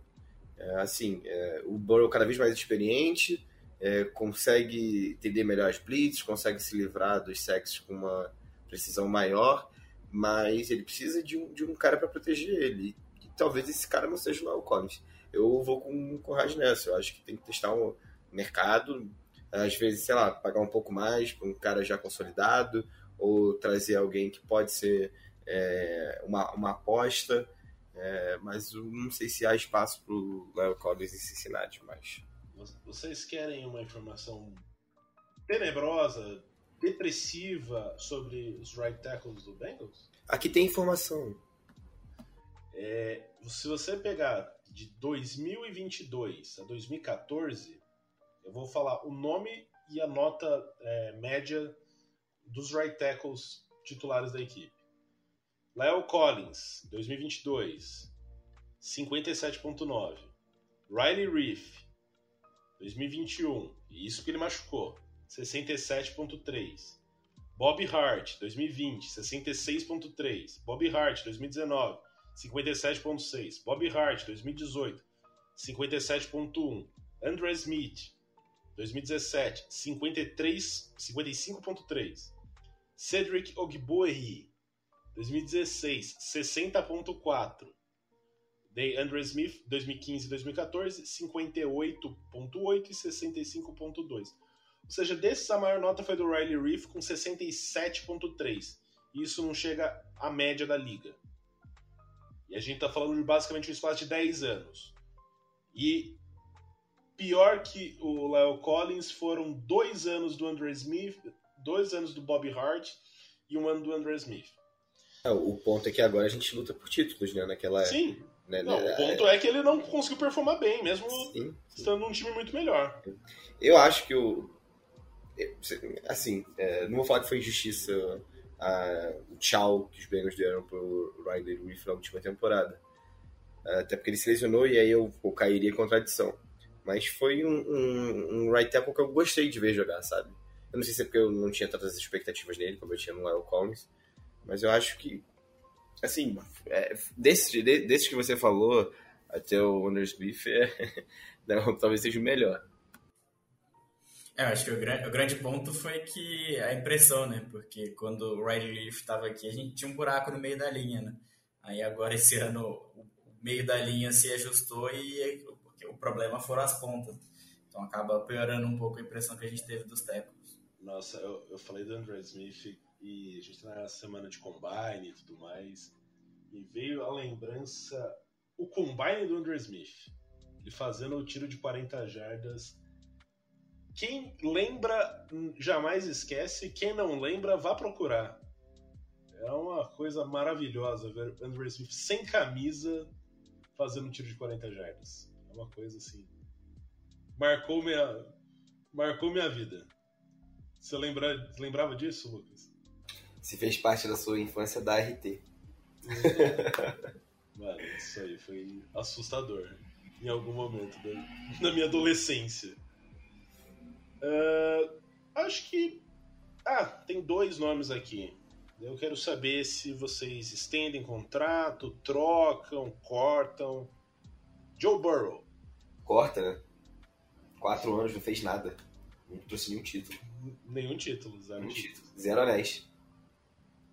É, assim, é, o Burrow cada vez mais experiente, é, consegue entender melhor as blitz, consegue se livrar dos sexos com uma precisão maior, mas ele precisa de um, de um cara para proteger ele. E, talvez esse cara não seja o Lyle Collins. Eu vou com coragem nessa. Eu acho que tem que testar o um mercado, às vezes, sei lá, pagar um pouco mais para um cara já consolidado, ou trazer alguém que pode ser é, uma, uma aposta. É, mas não sei se há espaço para o Lyle Collins em Cincinnati, mas vocês querem uma informação tenebrosa, depressiva sobre os right tackles do Bengals? Aqui tem informação. É, se você pegar de 2022 a 2014, eu vou falar o nome e a nota é, média dos right tackles titulares da equipe. Leo Collins, 2022, 57.9. Riley Reef, 2021, e isso que ele machucou, 67.3. Bob Hart, 2020, 66.3. Bob Hart, 2019, 57.6. Bob Hart, 2018, 57.1. Andrew Smith, 2017, 53, 55.3. Cedric Ogbuehi, 2016, 60.4. Day Andrew Smith, 2015 e 2014, 58.8 e 65.2. Ou seja, desses a maior nota foi do Riley Reef com 67.3. e isso não chega à média da liga. E a gente está falando de basicamente um espaço de 10 anos. E pior que o Lyle Collins foram dois anos do Andrew Smith, dois anos do Bobby Hart e um ano do Andrew Smith. É, o ponto é que agora a gente luta por títulos, né? Naquela Sim. Né, não, né, o ponto é... é... que ele não conseguiu performar bem, mesmo sim, sim. estando num time muito melhor. Eu acho que o. Assim, é, não vou falar que foi injustiça a, o tchau que os Bengals deram pro Riley Reef na última temporada. Até porque ele se lesionou e aí eu, eu cairia em contradição. Mas foi um, um, um right tackle que eu gostei de ver jogar, sabe? Eu não sei se é porque eu não tinha tantas expectativas nele como eu tinha no Lyle Collins, mas eu acho que, assim, é, desses, desse que você falou, até o Wonder Smith é, <laughs> talvez seja o melhor. É, eu acho que o grande, o grande ponto foi que a impressão, né? Porque quando o Riley Leaf estava aqui, a gente tinha um buraco no meio da linha, né? Aí agora esse <laughs> ano o meio da linha se ajustou e o problema foram as pontas. Então acaba piorando um pouco a impressão que a gente teve dos tackles. Nossa, eu, eu falei do Andrew Smith e a gente tá na semana de combine e tudo mais. E veio a lembrança, o combine do Andrew Smith. Ele fazendo o tiro de 40 jardas quem lembra jamais esquece, quem não lembra vá procurar. É uma coisa maravilhosa ver Andrew Smith sem camisa fazendo um tiro de 40 jardas. É uma coisa assim. Marcou minha, marcou minha vida. Você lembra, lembrava disso, Lucas? Se fez parte da sua infância da RT. <laughs> Mano, isso aí foi assustador em algum momento da, da minha adolescência. Uh, acho que. Ah, tem dois nomes aqui. Eu quero saber se vocês estendem contrato, trocam, cortam. Joe Burrow. Corta, né? Quatro anos, não fez nada. Não trouxe nenhum título. Nenhum título, zero nenhum título. Zero anéis.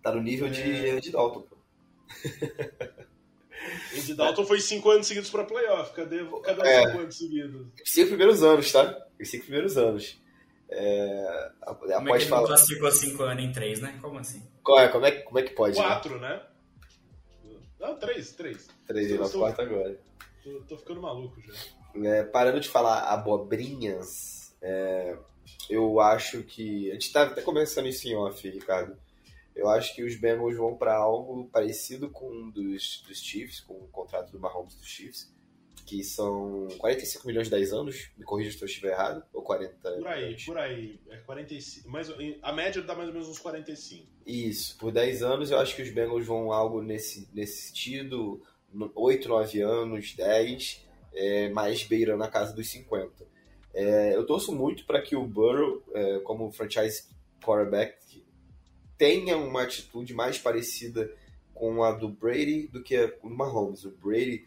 Tá no nível é... de, de Dalton, pô. <laughs> De Dalton foi cinco anos seguidos para playoff. Cadê, cadê os é, cinco anos seguidos? Cinco primeiros anos, tá? Os cinco primeiros anos. É, como após é que falar... classificou cinco anos em três, né? Como assim? Qual é, como, é, como é que pode? Né? Quatro, né? né? Não, três, três. Três, na quarta agora. Tô, tô, ficando maluco já. É, parando de falar abobrinhas, é, eu acho que. A gente tá até começando isso em off, Ricardo. Eu acho que os Bengals vão para algo parecido com um dos, dos Chiefs, com o contrato do Mahomes dos Chiefs que são 45 milhões de 10 anos, me corrija se eu estiver errado, ou 40 Por aí, milhões. por aí, é 45, mais, a média dá mais ou menos uns 45. Isso, por 10 anos eu acho que os Bengals vão algo nesse, nesse sentido, 8, 9 anos, 10, é, mais beirando a casa dos 50. É, eu torço muito para que o Burrow, é, como franchise quarterback, tenha uma atitude mais parecida com a do Brady do que a do Mahomes. O Brady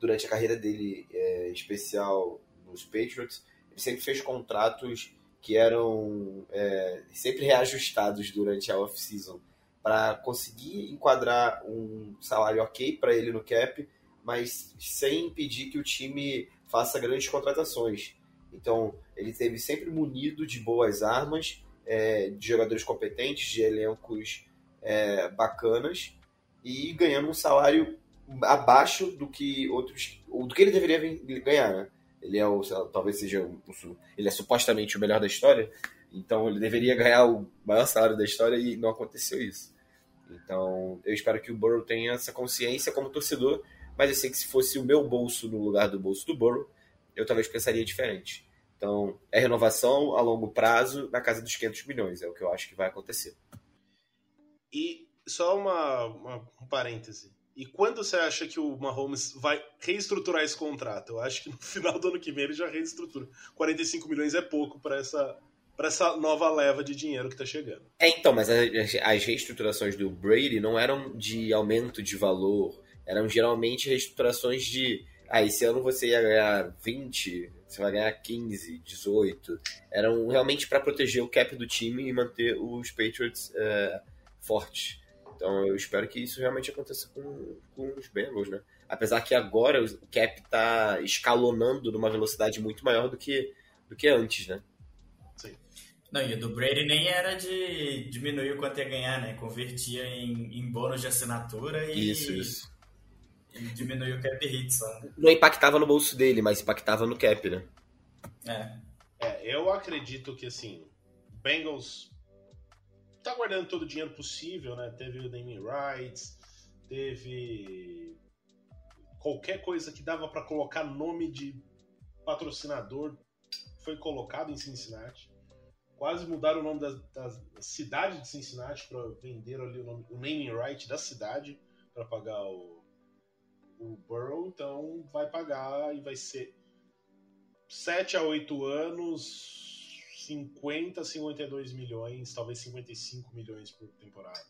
durante a carreira dele é, especial nos Patriots, ele sempre fez contratos que eram é, sempre reajustados durante a off-season para conseguir enquadrar um salário ok para ele no cap, mas sem impedir que o time faça grandes contratações. Então, ele teve sempre munido de boas armas, é, de jogadores competentes, de elencos é, bacanas e ganhando um salário abaixo do que outros. do que ele deveria ganhar, né? Ele é o, talvez seja o, ele é supostamente o melhor da história, então ele deveria ganhar o maior salário da história e não aconteceu isso. Então, eu espero que o Burrow tenha essa consciência como torcedor, mas eu sei que se fosse o meu bolso no lugar do bolso do Burrow, eu talvez pensaria diferente. Então, é renovação a longo prazo na casa dos 500 milhões, é o que eu acho que vai acontecer. E só uma, uma um parêntese. E quando você acha que o Mahomes vai reestruturar esse contrato? Eu acho que no <laughs> final do ano que vem ele já reestrutura. 45 milhões é pouco para essa, para essa nova leva de dinheiro que está chegando. É, então, mas as, as reestruturações do Brady não eram de aumento de valor, eram geralmente reestruturações de. Ah, esse ano você ia ganhar 20, você vai ganhar 15, 18. Eram realmente para proteger o cap do time e manter os Patriots uh, fortes. Então eu espero que isso realmente aconteça com, com os Bengals, né? Apesar que agora o cap está escalonando numa velocidade muito maior do que, do que antes, né? Sim. Não, e o do Brady nem era de diminuir o quanto ia ganhar, né? Convertia em, em bônus de assinatura e. Isso, isso. E diminuiu o cap hit só. Não impactava no bolso dele, mas impactava no cap, né? É. É, eu acredito que assim, Bengals tá guardando todo o dinheiro possível, né? Teve o naming rights, teve qualquer coisa que dava para colocar nome de patrocinador foi colocado em Cincinnati quase mudaram o nome da, da, da cidade de Cincinnati para vender ali o, nome, o naming right da cidade para pagar o, o Burrow, então vai pagar e vai ser 7 a 8 anos, 50, 52 milhões, talvez 55 milhões por temporada.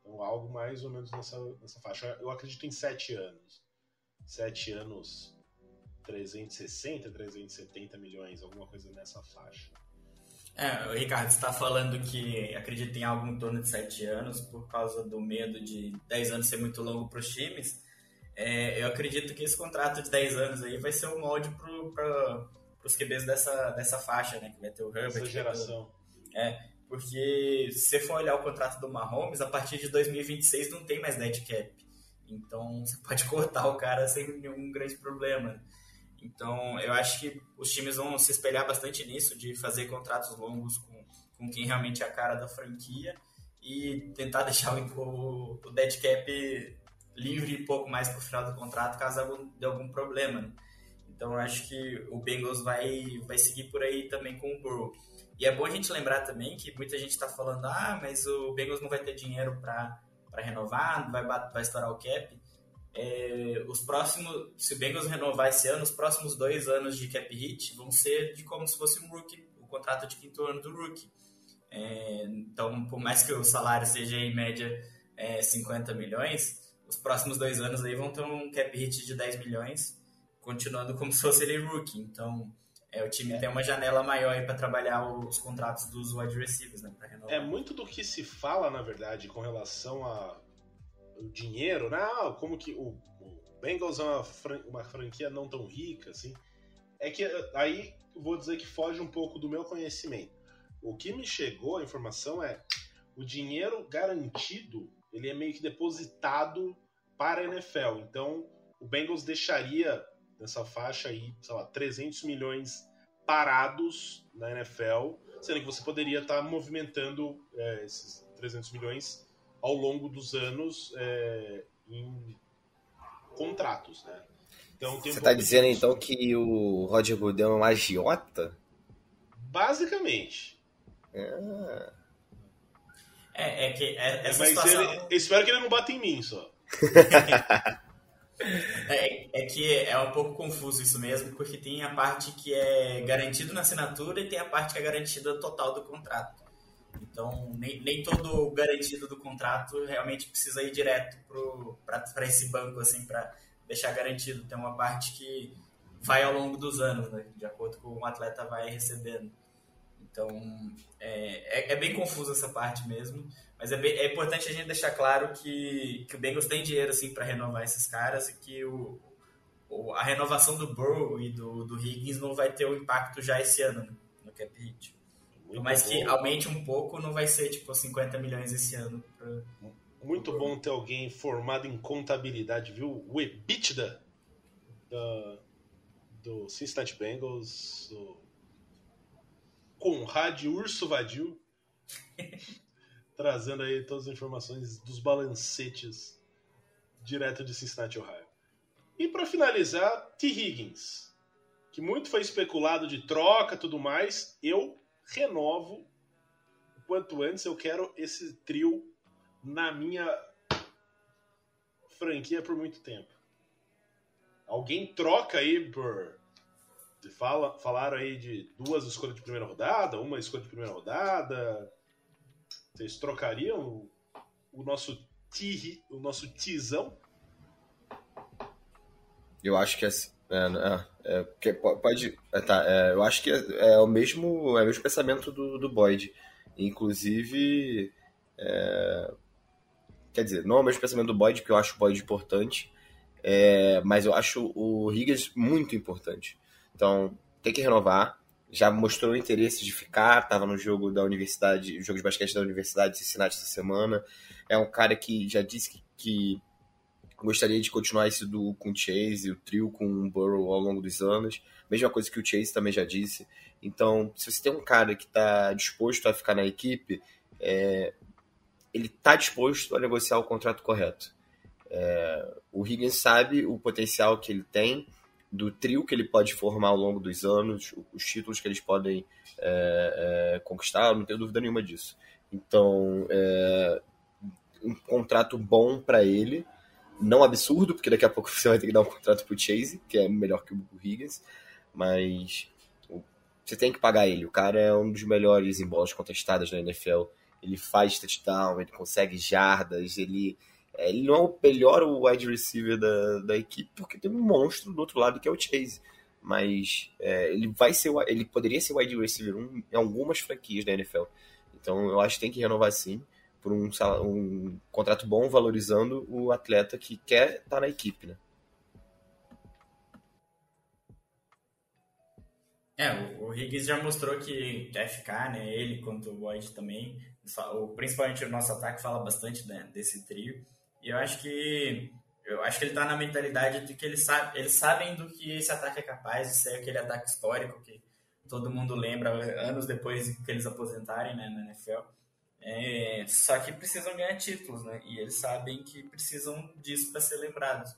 Então algo mais ou menos nessa, nessa faixa. Eu acredito em 7 anos. 7 anos, 360, 370 milhões, alguma coisa nessa faixa. É, o Ricardo está falando que acredita em algo em torno de 7 anos por causa do medo de 10 anos ser muito longo para os times. É, eu acredito que esse contrato de 10 anos aí vai ser um molde para os QBs dessa, dessa faixa, né? Que vai ter o Herbert. Essa geração. É, porque se você for olhar o contrato do Mahomes, a partir de 2026 não tem mais dead cap. Então <laughs> você pode cortar o cara sem nenhum grande problema. Então, eu acho que os times vão se espelhar bastante nisso, de fazer contratos longos com, com quem realmente é a cara da franquia e tentar <laughs> deixar o, o dead cap livre um pouco mais para o final do contrato, caso algum, de algum problema. Né? Então, eu acho que o Bengals vai, vai seguir por aí também com o Burrow. E é bom a gente lembrar também que muita gente está falando, ah, mas o Bengals não vai ter dinheiro para renovar, vai, vai estourar o cap é, os próximos, se o Bengals renovar esse ano, os próximos dois anos de cap hit vão ser de como se fosse um rookie, o contrato de quinto ano do rookie. É, então, por mais que o salário seja em média é, 50 milhões, os próximos dois anos aí vão ter um cap hit de 10 milhões, continuando como <laughs> se fosse ele rookie. Então, é, o time tem uma janela maior para trabalhar os contratos dos wide receivers, né, É muito do que se fala, na verdade, com relação a o dinheiro, né? Ah, como que o, o Bengals é uma, fran uma franquia não tão rica, assim. É que aí vou dizer que foge um pouco do meu conhecimento. O que me chegou a informação é o dinheiro garantido, ele é meio que depositado para a NFL. Então, o Bengals deixaria nessa faixa aí, sei lá, 300 milhões parados na NFL, sendo que você poderia estar movimentando é, esses 300 milhões ao longo dos anos é, em contratos, né? Então, Você está dizendo então que o Roger Goodell é um agiota? Basicamente. É, é, é que é, essa Mas situação... ele, espero que ele não bata em mim só. É, é, que é um pouco confuso isso mesmo, porque tem a parte que é garantido na assinatura e tem a parte que é garantida total do contrato. Então, nem, nem todo garantido do contrato realmente precisa ir direto para esse banco, assim, para deixar garantido. Tem uma parte que vai ao longo dos anos, né, de acordo com o o atleta vai recebendo. Então, é, é, é bem confuso essa parte mesmo, mas é, bem, é importante a gente deixar claro que, que o Bengals tem dinheiro assim, para renovar esses caras e que o, o, a renovação do Burrow e do, do Higgins não vai ter o impacto já esse ano né, no cap hit. Muito Mas que aumente um pouco, não vai ser tipo 50 milhões esse ano. Pra... Muito bom ter alguém formado em contabilidade, viu? O EBITDA da, do Cincinnati Bengals, Conrad Urso Vadio, <laughs> trazendo aí todas as informações dos balancetes direto de Cincinnati, Ohio. E para finalizar, T. Higgins, que muito foi especulado de troca tudo mais, eu renovo o quanto antes. Eu quero esse trio na minha franquia por muito tempo. Alguém troca aí por. Fala, falaram aí de duas escolhas de primeira rodada, uma escolha de primeira rodada. Vocês trocariam o nosso ti, o nosso tizão? Eu acho que assim, é, é, é, pode. É, tá, é, eu acho que é, é, o mesmo, é o mesmo pensamento do, do Boyd. Inclusive. É, quer dizer, não é o mesmo pensamento do Boyd, porque eu acho o Boyd importante. mas eu acho o Higgins muito importante. Então, tem que renovar. já mostrou interesse de ficar, estava no jogo da universidade, jogo de basquete da universidade de Cincinnati essa semana. É um cara que já disse que, que gostaria de continuar esse duo com o Chase, o trio com o Burrow ao longo dos anos. Mesma coisa que o Chase também já disse. Então, se você tem um cara que está disposto a ficar na equipe, é, ele está disposto a negociar o contrato correto. É, o Higgins sabe o potencial que ele tem, do trio que ele pode formar ao longo dos anos, os títulos que eles podem é, é, conquistar, não tenho dúvida nenhuma disso. Então, é, um contrato bom para ele, não absurdo, porque daqui a pouco <laughs> você vai ter que dar um contrato pro Chase, que é melhor que o Higgins, mas você tem que pagar ele. O cara é um dos melhores em bolas contestadas na NFL. Ele faz touchdown, ele consegue jardas, ele ele não é o melhor wide receiver da, da equipe, porque tem um monstro do outro lado que é o Chase. Mas é, ele vai ser ele poderia ser wide receiver em algumas franquias da NFL. Então eu acho que tem que renovar sim por um, um contrato bom, valorizando o atleta que quer estar na equipe, né? É, o Higgins já mostrou que quer ficar, né? Ele quanto o Boyd também. Principalmente o nosso ataque fala bastante né, desse trio. E eu acho que eu acho que ele está na mentalidade de que eles, sabe, eles sabem do que esse ataque é capaz de ser aquele ataque histórico que todo mundo lembra anos depois que eles aposentarem né, na NFL. É, só que precisam ganhar títulos, né? E eles sabem que precisam disso para ser lembrados.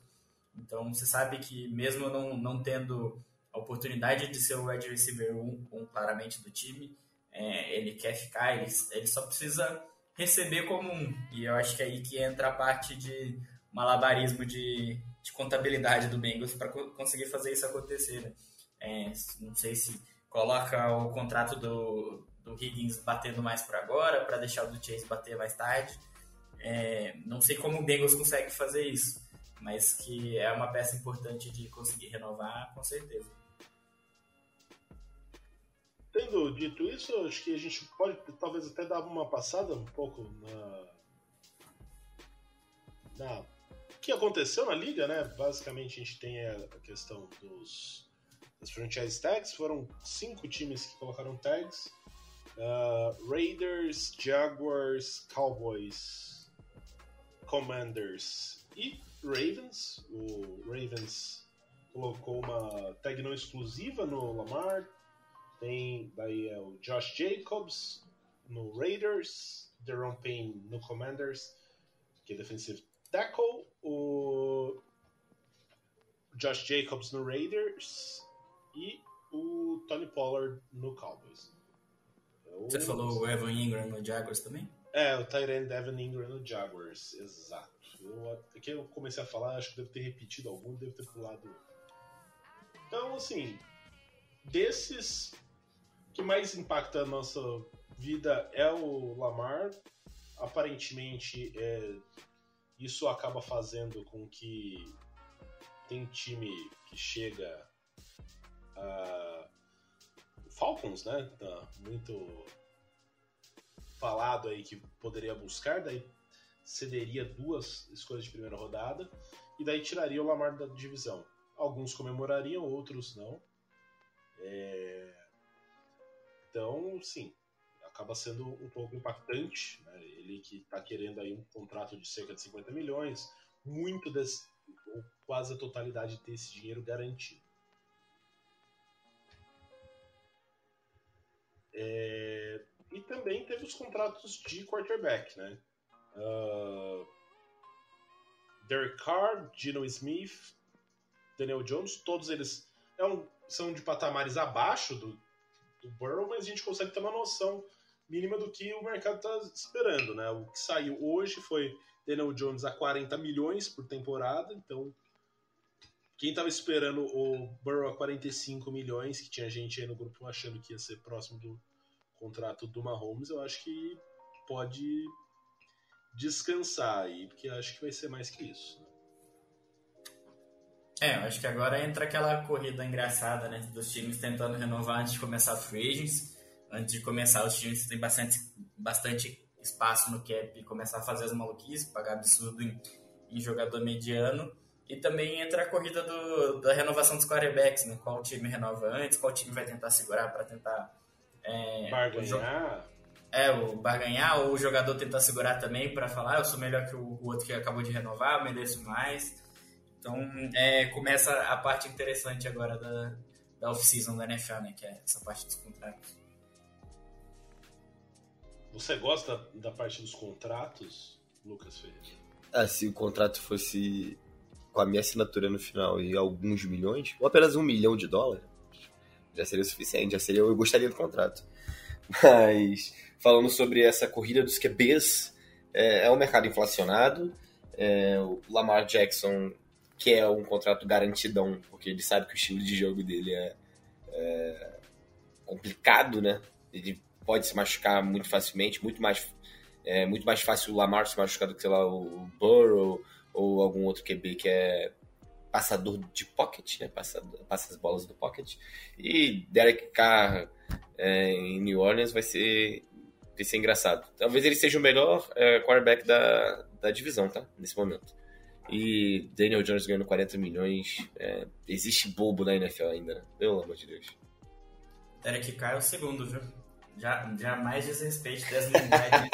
Então você sabe que mesmo não, não tendo a oportunidade de ser o wide receiver 1, um, claramente do time, é, ele quer ficar, ele, ele só precisa receber como um. E eu acho que é aí que entra a parte de malabarismo de, de contabilidade do Bengals para conseguir fazer isso acontecer. Né? É, não sei se coloca o contrato do, do Higgins batendo mais por agora, para deixar o do Chase bater mais tarde. É, não sei como o Bengals consegue fazer isso, mas que é uma peça importante de conseguir renovar, com certeza. Tendo dito isso, acho que a gente pode talvez até dar uma passada um pouco na. na o que aconteceu na liga, né? Basicamente a gente tem a questão dos das franchise tags. Foram cinco times que colocaram tags: uh, Raiders, Jaguars, Cowboys, Commanders e Ravens. O Ravens colocou uma tag não exclusiva no Lamar, tem daí é o Josh Jacobs no Raiders, Deron Payne no Commanders, que é defensive tackle, o Josh Jacobs no Raiders e o Tony Pollard no Cowboys. É Você falou o Evan Ingram no Jaguars também? É, o Tyrant Evan Ingram no Jaguars, exato. Eu, aqui eu comecei a falar, acho que deve ter repetido algum, deve ter pulado. Então, assim, desses que mais impacta a nossa vida é o Lamar. Aparentemente, é, isso acaba fazendo com que tem time que chega a Falcons, né? Tá muito falado aí que poderia buscar, daí cederia duas escolhas de primeira rodada e daí tiraria o Lamar da divisão. Alguns comemorariam, outros não. É... Então, sim, acaba sendo um pouco impactante. Né? Ele que está querendo aí um contrato de cerca de 50 milhões, muito desse, ou quase a totalidade desse dinheiro garantido. É, e também teve os contratos de quarterback, né? Uh, Derek Carr, Gino Smith, Daniel Jones, todos eles é um, são de patamares abaixo do, do Burrow, mas a gente consegue ter uma noção mínima do que o mercado está esperando, né? O que saiu hoje foi Daniel Jones a 40 milhões por temporada, então quem estava esperando o Burrow a 45 milhões, que tinha gente aí no grupo achando que ia ser próximo do contrato do Mahomes, eu acho que pode descansar aí, porque acho que vai ser mais que isso. É, eu acho que agora entra aquela corrida engraçada, né? Dos times tentando renovar antes de começar os free agents. Antes de começar, os times têm bastante, bastante espaço no cap e começar a fazer as maluquices, pagar absurdo em, em jogador mediano. E também entra a corrida do, da renovação dos quarterbacks, né? Qual time renova antes, qual time vai tentar segurar para tentar. É, barganhar. É, o barganhar, ou o jogador tentar segurar também para falar, ah, eu sou melhor que o, o, outro que acabou de renovar, mereço mais. Então, é, começa a parte interessante agora da, da off-season da NFL, né? Que é essa parte dos contratos. Você gosta da parte dos contratos, Lucas Ferreira? Ah, se o contrato fosse com a minha assinatura no final e alguns milhões, ou apenas um milhão de dólares, já seria o suficiente, já seria, eu gostaria do contrato. <laughs> Mas, falando sobre essa corrida dos QBs, é, é um mercado inflacionado, é, o Lamar Jackson quer um contrato garantidão, porque ele sabe que o estilo de jogo dele é, é complicado, né? Ele pode se machucar muito facilmente, muito mais, é, muito mais fácil o Lamar se machucar do que, sei lá, o Burrow ou algum outro QB que é passador de pocket, né? Passa, passa as bolas do pocket. E Derek Carr é, em New Orleans vai ser, vai ser engraçado. Talvez ele seja o melhor é, quarterback da, da divisão, tá? Nesse momento. E Daniel Jones ganhando 40 milhões. É, existe bobo na NFL ainda, né? Pelo amor de Deus. Derek Carr é o segundo, viu? Já, jamais desrespeite Desmond Ridder.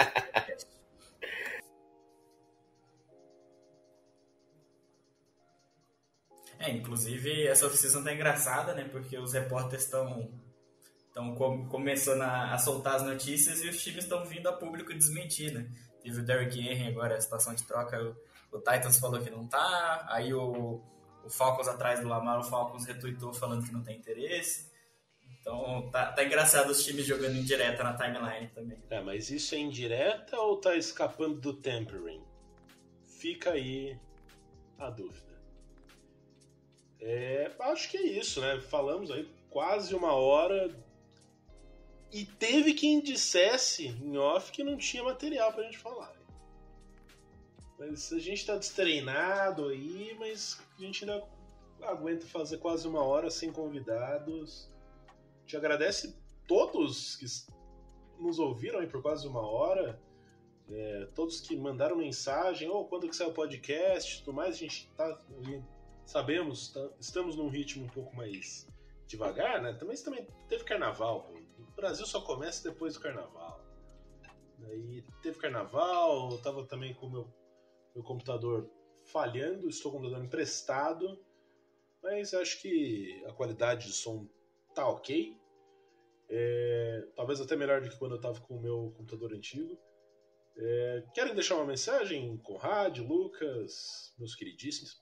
É, inclusive essa oficina tá engraçada, né? Porque os repórteres estão estão começando a, a, soltar as notícias e os times estão vindo a público desmentir, né? Teve o Derrick Henry agora, a situação de troca, o Titans falou que não tá, aí o, o Falcons atrás do Lamar, o Falcons retweetou falando que não tem interesse. Então tá, tá engraçado os times jogando em direta na timeline também. É, mas isso é indireta ou tá escapando do tempering? Fica aí a dúvida. É, acho que é isso, né? Falamos aí quase uma hora e teve quem dissesse em off que não tinha material pra gente falar. Mas a gente tá destreinado aí, mas a gente ainda aguenta fazer quase uma hora sem convidados te agradece todos que nos ouviram aí por quase uma hora. É, todos que mandaram mensagem, ou oh, quando que sai o podcast, tudo mais, a gente tá, sabemos, tá, estamos num ritmo um pouco mais devagar, né? Também, também teve carnaval, pô. o Brasil só começa depois do carnaval. Aí teve carnaval, eu tava também com meu, meu computador falhando, estou com o computador emprestado, mas acho que a qualidade de som tá ok. É, talvez até melhor do que quando eu estava com o meu computador antigo. É, querem deixar uma mensagem? Conrad, Lucas, meus queridíssimos?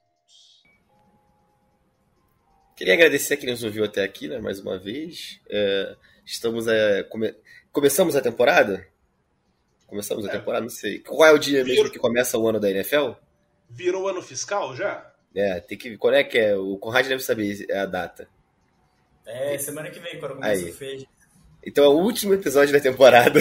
Queria agradecer a quem nos ouviu até aqui, né, mais uma vez. É, estamos a, come, começamos a temporada? Começamos a é. temporada, não sei. Qual é o dia Virou... mesmo que começa o ano da NFL? Virou ano fiscal já? É, tem que. Quando é que é? O Conrad deve saber a data. É, semana que vem, quando começa o feijão. Então é o último episódio da temporada.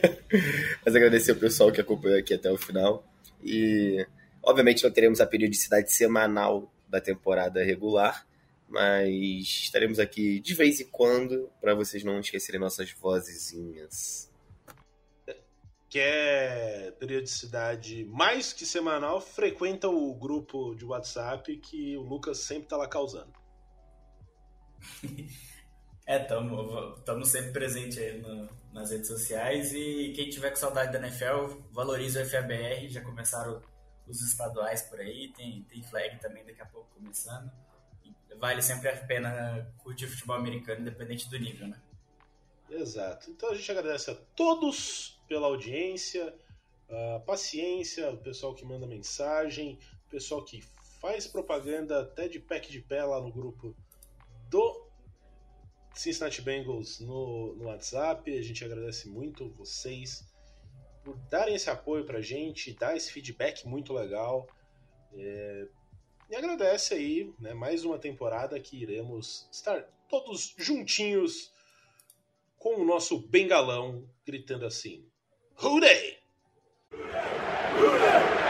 <laughs> Mas agradecer ao pessoal que acompanhou aqui até o final. E obviamente não teremos a periodicidade semanal da temporada regular, mas estaremos aqui de vez em quando para vocês não esquecerem nossas vozezinhas. Quer periodicidade mais que semanal, frequenta o grupo de WhatsApp que o Lucas sempre está lá causando. <laughs> É, estamos sempre presentes aí no, nas redes sociais e quem tiver com saudade da NFL, valorize o FABR, já começaram os estaduais por aí, tem, tem flag também daqui a pouco começando. Vale sempre a pena curtir futebol americano, independente do nível, né? Exato. Então a gente agradece a todos pela audiência, a paciência, o pessoal que manda mensagem, o pessoal que faz propaganda até de pack de pé lá no grupo do Cincinnati Bengals no, no WhatsApp. A gente agradece muito vocês por darem esse apoio pra gente, dar esse feedback muito legal. É, e agradece aí, né, mais uma temporada que iremos estar todos juntinhos com o nosso bengalão gritando assim: Who they? Who they? Who they?